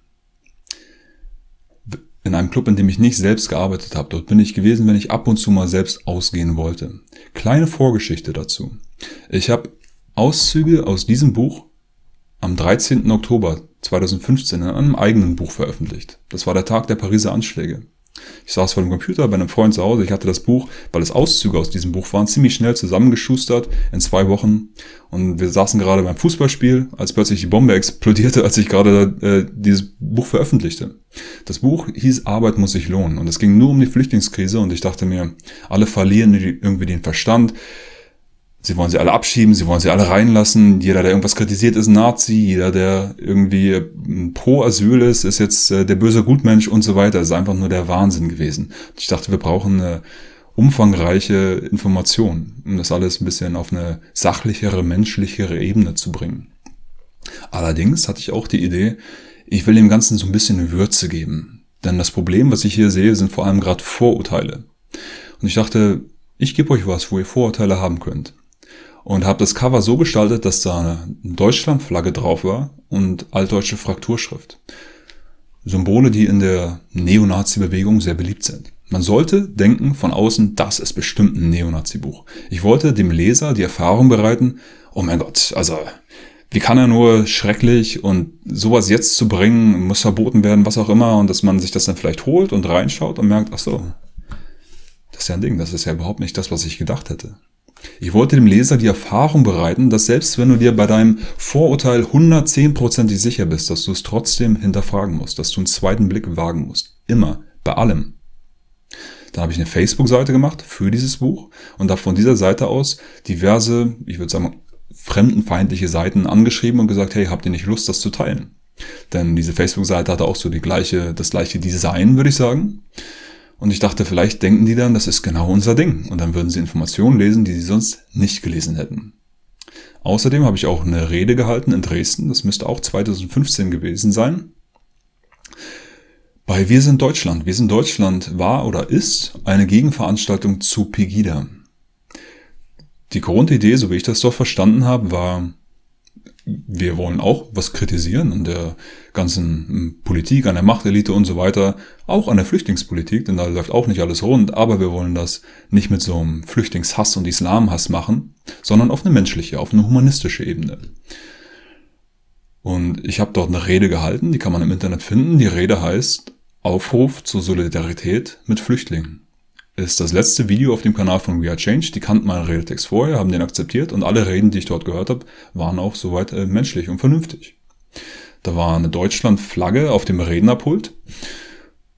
In einem Club, in dem ich nicht selbst gearbeitet habe. Dort bin ich gewesen, wenn ich ab und zu mal selbst ausgehen wollte. Kleine Vorgeschichte dazu. Ich habe Auszüge aus diesem Buch am 13. Oktober 2015 in einem eigenen Buch veröffentlicht. Das war der Tag der Pariser Anschläge. Ich saß vor dem Computer bei einem Freund zu Hause. Ich hatte das Buch, weil es Auszüge aus diesem Buch waren, ziemlich schnell zusammengeschustert in zwei Wochen. Und wir saßen gerade beim Fußballspiel, als plötzlich die Bombe explodierte, als ich gerade äh, dieses Buch veröffentlichte. Das Buch hieß Arbeit muss sich lohnen. Und es ging nur um die Flüchtlingskrise. Und ich dachte mir, alle verlieren irgendwie den Verstand. Sie wollen sie alle abschieben, sie wollen sie alle reinlassen. Jeder, der irgendwas kritisiert, ist ein Nazi. Jeder, der irgendwie ähm, pro Asyl ist, ist jetzt äh, der böse Gutmensch und so weiter. Das ist einfach nur der Wahnsinn gewesen. Ich dachte, wir brauchen eine umfangreiche Information, um das alles ein bisschen auf eine sachlichere, menschlichere Ebene zu bringen. Allerdings hatte ich auch die Idee, ich will dem Ganzen so ein bisschen Würze geben. Denn das Problem, was ich hier sehe, sind vor allem gerade Vorurteile. Und ich dachte, ich gebe euch was, wo ihr Vorurteile haben könnt und habe das Cover so gestaltet, dass da eine Deutschlandflagge drauf war und altdeutsche Frakturschrift. Symbole, die in der Neonazi-Bewegung sehr beliebt sind. Man sollte denken von außen, das ist bestimmt ein Neonazi-Buch. Ich wollte dem Leser die Erfahrung bereiten, oh mein Gott, also wie kann er nur schrecklich und sowas jetzt zu bringen, muss verboten werden, was auch immer, und dass man sich das dann vielleicht holt und reinschaut und merkt, ach so, das ist ja ein Ding, das ist ja überhaupt nicht das, was ich gedacht hätte. Ich wollte dem Leser die Erfahrung bereiten, dass selbst wenn du dir bei deinem Vorurteil 110%ig sicher bist, dass du es trotzdem hinterfragen musst, dass du einen zweiten Blick wagen musst. Immer. Bei allem. Dann habe ich eine Facebook-Seite gemacht für dieses Buch und habe von dieser Seite aus diverse, ich würde sagen, fremdenfeindliche Seiten angeschrieben und gesagt, hey, habt ihr nicht Lust, das zu teilen? Denn diese Facebook-Seite hatte auch so die gleiche, das gleiche Design, würde ich sagen. Und ich dachte, vielleicht denken die dann, das ist genau unser Ding. Und dann würden sie Informationen lesen, die sie sonst nicht gelesen hätten. Außerdem habe ich auch eine Rede gehalten in Dresden. Das müsste auch 2015 gewesen sein. Bei Wir sind Deutschland. Wir sind Deutschland war oder ist eine Gegenveranstaltung zu Pegida. Die Grundidee, so wie ich das doch verstanden habe, war, wir wollen auch was kritisieren an der ganzen hm, Politik, an der Machtelite und so weiter, auch an der Flüchtlingspolitik, denn da läuft auch nicht alles rund, aber wir wollen das nicht mit so einem Flüchtlingshass und Islamhass machen, sondern auf eine menschliche, auf eine humanistische Ebene. Und ich habe dort eine Rede gehalten, die kann man im Internet finden. Die Rede heißt Aufruf zur Solidarität mit Flüchtlingen ist das letzte Video auf dem Kanal von We Are Change. Die kannten meinen Redetext vorher, haben den akzeptiert und alle Reden, die ich dort gehört habe, waren auch soweit äh, menschlich und vernünftig. Da war eine Deutschland-Flagge auf dem Rednerpult.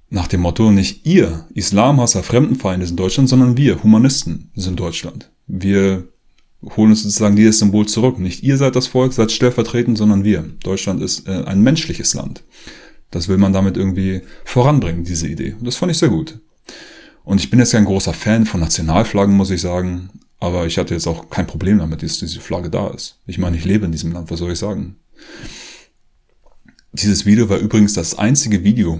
Nach dem Motto, nicht ihr Islamhasser, Fremdenfeinde sind Deutschland, sondern wir Humanisten sind Deutschland. Wir holen uns sozusagen dieses Symbol zurück. Nicht ihr seid das Volk, seid stellvertretend, sondern wir. Deutschland ist äh, ein menschliches Land. Das will man damit irgendwie voranbringen, diese Idee. Und das fand ich sehr gut. Und ich bin jetzt kein großer Fan von Nationalflaggen, muss ich sagen. Aber ich hatte jetzt auch kein Problem damit, dass diese Flagge da ist. Ich meine, ich lebe in diesem Land, was soll ich sagen? Dieses Video war übrigens das einzige Video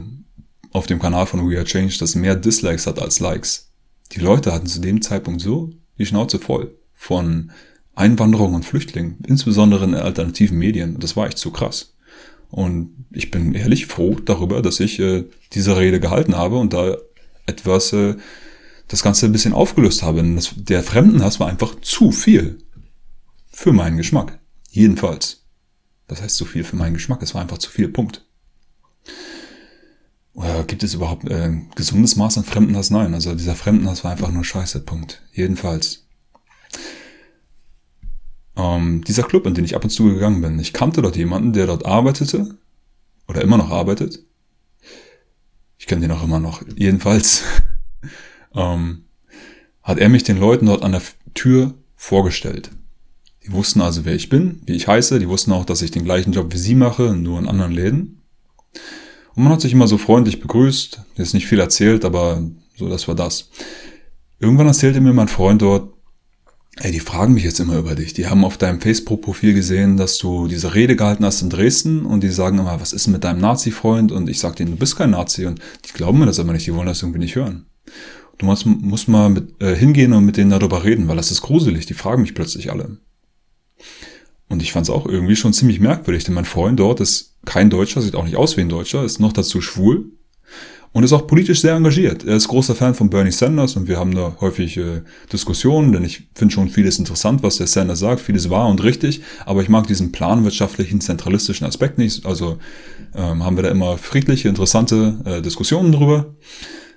auf dem Kanal von We Are Change, das mehr Dislikes hat als Likes. Die Leute hatten zu dem Zeitpunkt so die Schnauze voll von Einwanderung und Flüchtlingen, insbesondere in alternativen Medien. Das war echt zu krass. Und ich bin ehrlich froh darüber, dass ich äh, diese Rede gehalten habe und da etwas äh, das Ganze ein bisschen aufgelöst habe. Das, der Fremdenhass war einfach zu viel. Für meinen Geschmack. Jedenfalls. Das heißt zu viel für meinen Geschmack. Es war einfach zu viel. Punkt. Oder gibt es überhaupt äh, gesundes Maß an Fremdenhass? Nein. Also dieser Fremdenhass war einfach nur Scheiße. Punkt. Jedenfalls. Ähm, dieser Club, in den ich ab und zu gegangen bin, ich kannte dort jemanden, der dort arbeitete oder immer noch arbeitet. Ich kenne den auch immer noch. Jedenfalls ähm, hat er mich den Leuten dort an der Tür vorgestellt. Die wussten also, wer ich bin, wie ich heiße. Die wussten auch, dass ich den gleichen Job wie sie mache, nur in anderen Läden. Und man hat sich immer so freundlich begrüßt. Jetzt nicht viel erzählt, aber so, das war das. Irgendwann erzählte mir mein Freund dort, ey, die fragen mich jetzt immer über dich. Die haben auf deinem Facebook-Profil gesehen, dass du diese Rede gehalten hast in Dresden und die sagen immer, was ist mit deinem Nazi-Freund? Und ich sag denen, du bist kein Nazi. Und die glauben mir das aber nicht, die wollen das irgendwie nicht hören. Du musst, musst mal mit, äh, hingehen und mit denen darüber reden, weil das ist gruselig. Die fragen mich plötzlich alle. Und ich fand es auch irgendwie schon ziemlich merkwürdig, denn mein Freund dort ist kein Deutscher, sieht auch nicht aus wie ein Deutscher, ist noch dazu schwul und ist auch politisch sehr engagiert. Er ist großer Fan von Bernie Sanders und wir haben da häufig äh, Diskussionen, denn ich finde schon vieles interessant, was der Sanders sagt, vieles wahr und richtig, aber ich mag diesen planwirtschaftlichen, zentralistischen Aspekt nicht. Also ähm, haben wir da immer friedliche, interessante äh, Diskussionen drüber.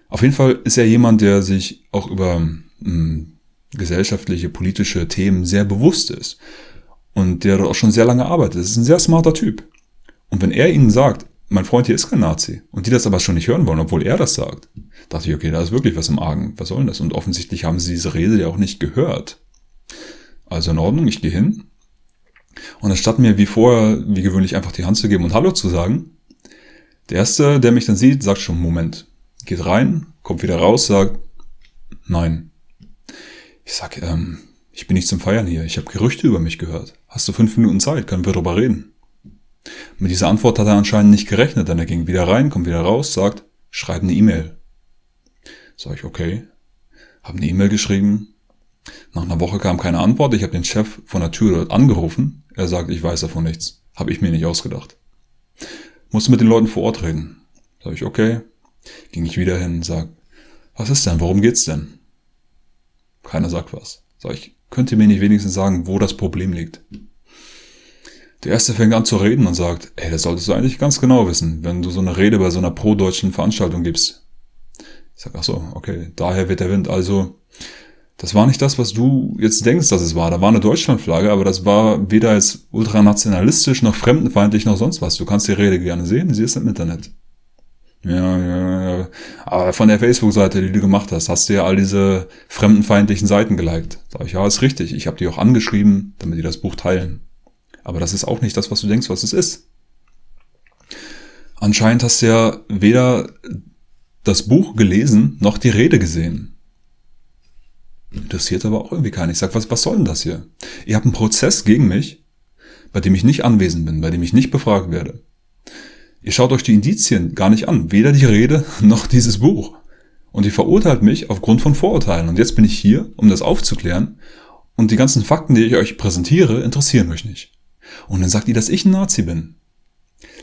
Auf jeden Fall ist er jemand, der sich auch über mh, hm, gesellschaftliche, politische Themen sehr bewusst ist und der auch schon sehr lange arbeitet. Das ist ein sehr smarter Typ. Und wenn er ihnen sagt, mein Freund hier ist kein Nazi, und die das aber schon nicht hören wollen, obwohl er das sagt, dachte ich, okay, da ist wirklich was im Argen. Was soll denn das? Und offensichtlich haben sie diese Rede ja auch nicht gehört. Also in Ordnung, ich gehe hin. Und anstatt mir wie vorher, wie gewöhnlich, einfach die Hand zu geben und Hallo zu sagen, der Erste, der mich dann sieht, sagt schon, Moment, geht rein, kommt wieder raus, sagt, nein. Ich sag, ähm, ich bin nicht zum Feiern hier. Ich habe Gerüchte über mich gehört. Hast du fünf Minuten Zeit? Können wir darüber reden? Mit dieser Antwort hat er anscheinend nicht gerechnet, denn er ging wieder rein, kommt wieder raus, sagt, schreib eine E-Mail. Sag ich, okay. Hab eine E-Mail geschrieben. Nach einer Woche kam keine Antwort. Ich habe den Chef von der Tür dort angerufen. Er sagt, ich weiß davon nichts. Habe ich mir nicht ausgedacht. Musste mit den Leuten vor Ort reden. Sag ich, okay. Ging ich wieder hin, sag, was ist denn? Worum geht's denn? Keiner sagt was. Sag ich, Könnt ihr mir nicht wenigstens sagen, wo das Problem liegt? Der erste fängt an zu reden und sagt, ey, das solltest du eigentlich ganz genau wissen, wenn du so eine Rede bei so einer pro-deutschen Veranstaltung gibst. Ich sag, ach so, okay, daher wird der Wind. Also, das war nicht das, was du jetzt denkst, dass es war. Da war eine Deutschlandflagge, aber das war weder als ultranationalistisch noch fremdenfeindlich noch sonst was. Du kannst die Rede gerne sehen, sie ist im Internet. Ja, ja, ja. Aber von der Facebook-Seite, die du gemacht hast, hast du ja all diese fremdenfeindlichen Seiten geliked. Sag ich, ja, ist richtig. Ich habe die auch angeschrieben, damit die das Buch teilen. Aber das ist auch nicht das, was du denkst, was es ist. Anscheinend hast du ja weder das Buch gelesen, noch die Rede gesehen. Interessiert aber auch irgendwie keinen. Ich sag, was, was soll denn das hier? Ihr habt einen Prozess gegen mich, bei dem ich nicht anwesend bin, bei dem ich nicht befragt werde. Ihr schaut euch die Indizien gar nicht an, weder die Rede noch dieses Buch. Und ihr verurteilt mich aufgrund von Vorurteilen. Und jetzt bin ich hier, um das aufzuklären. Und die ganzen Fakten, die ich euch präsentiere, interessieren euch nicht. Und dann sagt ihr, dass ich ein Nazi bin.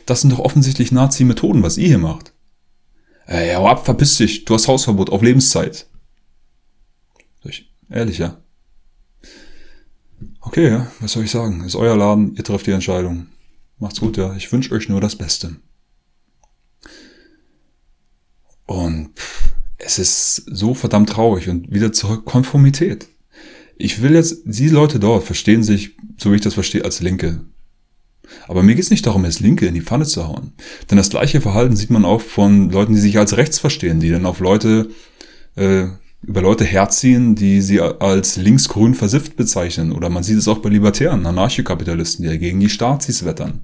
Das sind doch offensichtlich Nazi-Methoden, was ihr hier macht. Ey, hau ab, verpiss dich, du hast Hausverbot auf Lebenszeit. Ehrlich, ja. Okay, ja, was soll ich sagen? Ist euer Laden, ihr trefft die Entscheidung. Macht's gut, ja. Ich wünsche euch nur das Beste. Und es ist so verdammt traurig und wieder zurück Konformität. Ich will jetzt, die Leute dort verstehen sich, so wie ich das verstehe, als Linke. Aber mir geht es nicht darum, jetzt Linke in die Pfanne zu hauen. Denn das gleiche Verhalten sieht man auch von Leuten, die sich als rechts verstehen, die dann auf Leute, äh, über Leute herziehen, die sie als linksgrün versifft bezeichnen. Oder man sieht es auch bei Libertären, Anarchokapitalisten, die gegen die Staatsis wettern.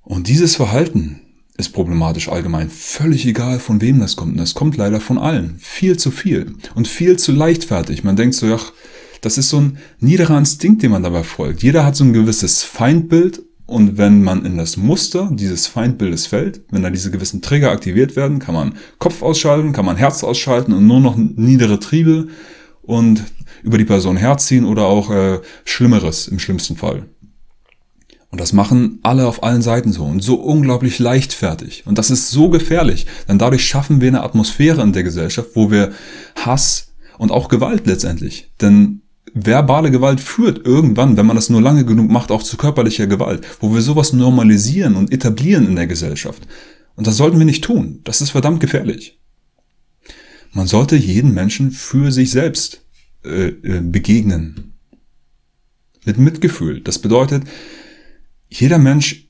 Und dieses Verhalten ist problematisch allgemein. Völlig egal, von wem das kommt. Und das kommt leider von allen. Viel zu viel. Und viel zu leichtfertig. Man denkt so, ach, das ist so ein niederer Instinkt, den man dabei folgt. Jeder hat so ein gewisses Feindbild. Und wenn man in das Muster dieses Feindbildes fällt, wenn da diese gewissen Trigger aktiviert werden, kann man Kopf ausschalten, kann man Herz ausschalten und nur noch niedere Triebe und über die Person herziehen oder auch äh, Schlimmeres im schlimmsten Fall. Und das machen alle auf allen Seiten so und so unglaublich leichtfertig. Und das ist so gefährlich, denn dadurch schaffen wir eine Atmosphäre in der Gesellschaft, wo wir Hass und auch Gewalt letztendlich, denn verbale Gewalt führt irgendwann, wenn man das nur lange genug macht, auch zu körperlicher Gewalt, wo wir sowas normalisieren und etablieren in der Gesellschaft. Und das sollten wir nicht tun. Das ist verdammt gefährlich. Man sollte jeden Menschen für sich selbst äh, äh, begegnen. Mit Mitgefühl. Das bedeutet, jeder Mensch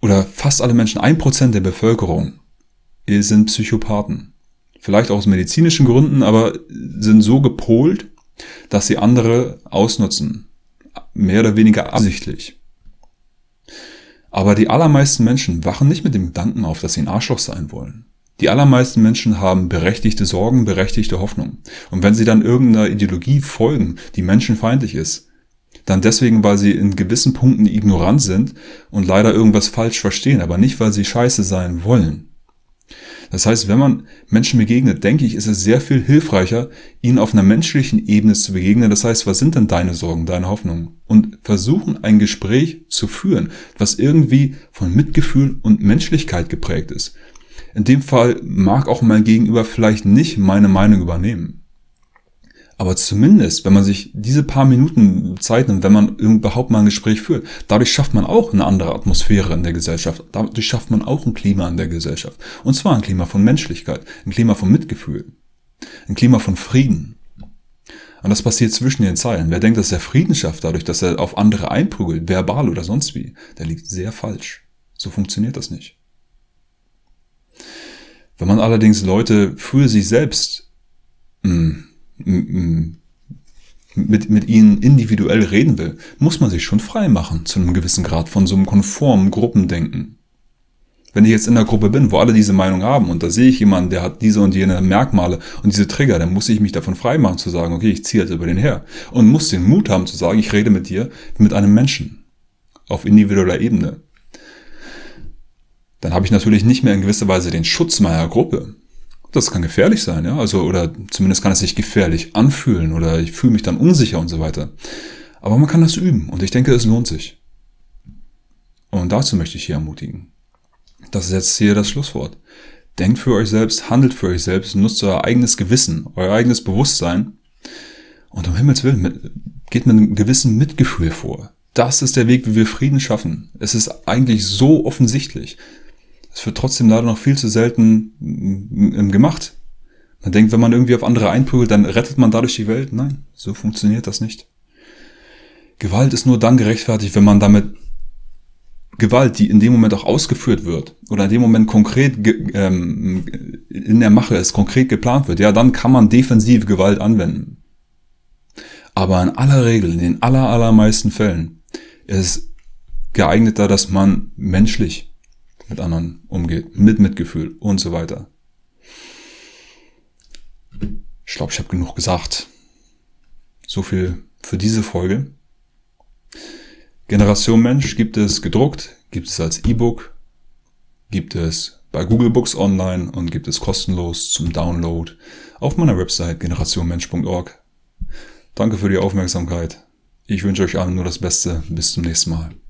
oder fast alle Menschen, ein Prozent der Bevölkerung, sind Psychopathen. Vielleicht aus medizinischen Gründen, aber sind so gepolt, dass sie andere ausnutzen. Mehr oder weniger absichtlich. Aber die allermeisten Menschen wachen nicht mit dem Gedanken auf, dass sie ein Arschloch sein wollen. Die allermeisten Menschen haben berechtigte Sorgen, berechtigte Hoffnung. Und wenn sie dann irgendeiner Ideologie folgen, die menschenfeindlich ist, dann deswegen, weil sie in gewissen Punkten ignorant sind und leider irgendwas falsch verstehen, aber nicht, weil sie scheiße sein wollen. Das heißt, wenn man Menschen begegnet, denke ich, ist es sehr viel hilfreicher, ihnen auf einer menschlichen Ebene zu begegnen. Das heißt, was sind denn deine Sorgen, deine Hoffnungen? Und versuchen, ein Gespräch zu führen, was irgendwie von Mitgefühl und Menschlichkeit geprägt ist. In dem Fall mag auch mein Gegenüber vielleicht nicht meine Meinung übernehmen. Aber zumindest, wenn man sich diese paar Minuten Zeit nimmt, wenn man überhaupt mal ein Gespräch führt, dadurch schafft man auch eine andere Atmosphäre in der Gesellschaft. Dadurch schafft man auch ein Klima in der Gesellschaft. Und zwar ein Klima von Menschlichkeit, ein Klima von Mitgefühl, ein Klima von Frieden. Und das passiert zwischen den Zeilen. Wer denkt, dass er Frieden schafft, dadurch, dass er auf andere einprügelt, verbal oder sonst wie, der liegt sehr falsch. So funktioniert das nicht. Wenn man allerdings Leute für sich selbst mh, hm, mit, mit ihnen individuell reden will, muss man sich schon frei machen zu einem gewissen Grad von so einem konformen Gruppendenken. Wenn ich jetzt in einer Gruppe bin, wo alle diese Meinung haben und da sehe ich jemanden, der hat diese und jene Merkmale und diese Trigger, dann muss ich mich davon frei machen zu sagen, okay, ich ziehe jetzt über den her und muss den Mut haben zu sagen, ich rede mit dir, mit einem Menschen auf individueller Ebene. Dann habe ich natürlich nicht mehr in gewisser Weise den Schutz meiner Gruppe. Das kann gefährlich sein, ja. Also, oder zumindest kann es sich gefährlich anfühlen oder ich fühle mich dann unsicher und so weiter. Aber man kann das üben und ich denke, es lohnt sich. Und dazu möchte ich hier ermutigen. Das ist jetzt hier das Schlusswort. Denkt für euch selbst, handelt für euch selbst, nutzt euer eigenes Gewissen, euer eigenes Bewusstsein und um Himmels Willen, geht mit einem gewissen Mitgefühl vor. Das ist der Weg, wie wir Frieden schaffen. Es ist eigentlich so offensichtlich. Es wird trotzdem leider noch viel zu selten mm, gemacht. Man denkt, wenn man irgendwie auf andere einprügelt, dann rettet man dadurch die Welt. Nein, so funktioniert das nicht. Gewalt ist nur dann gerechtfertigt, wenn man damit Gewalt, die in dem Moment auch ausgeführt wird oder in dem Moment konkret ähm, in der Mache ist, konkret geplant wird, ja, dann kann man defensive Gewalt anwenden. Aber in aller Regel, in den aller, allermeisten Fällen, ist geeigneter, dass man menschlich mit anderen umgeht, mit Mitgefühl und so weiter. Ich glaube, ich habe genug gesagt. So viel für diese Folge. Generation Mensch gibt es gedruckt, gibt es als E-Book, gibt es bei Google Books online und gibt es kostenlos zum Download auf meiner Website generationmensch.org. Danke für die Aufmerksamkeit. Ich wünsche euch allen nur das Beste. Bis zum nächsten Mal.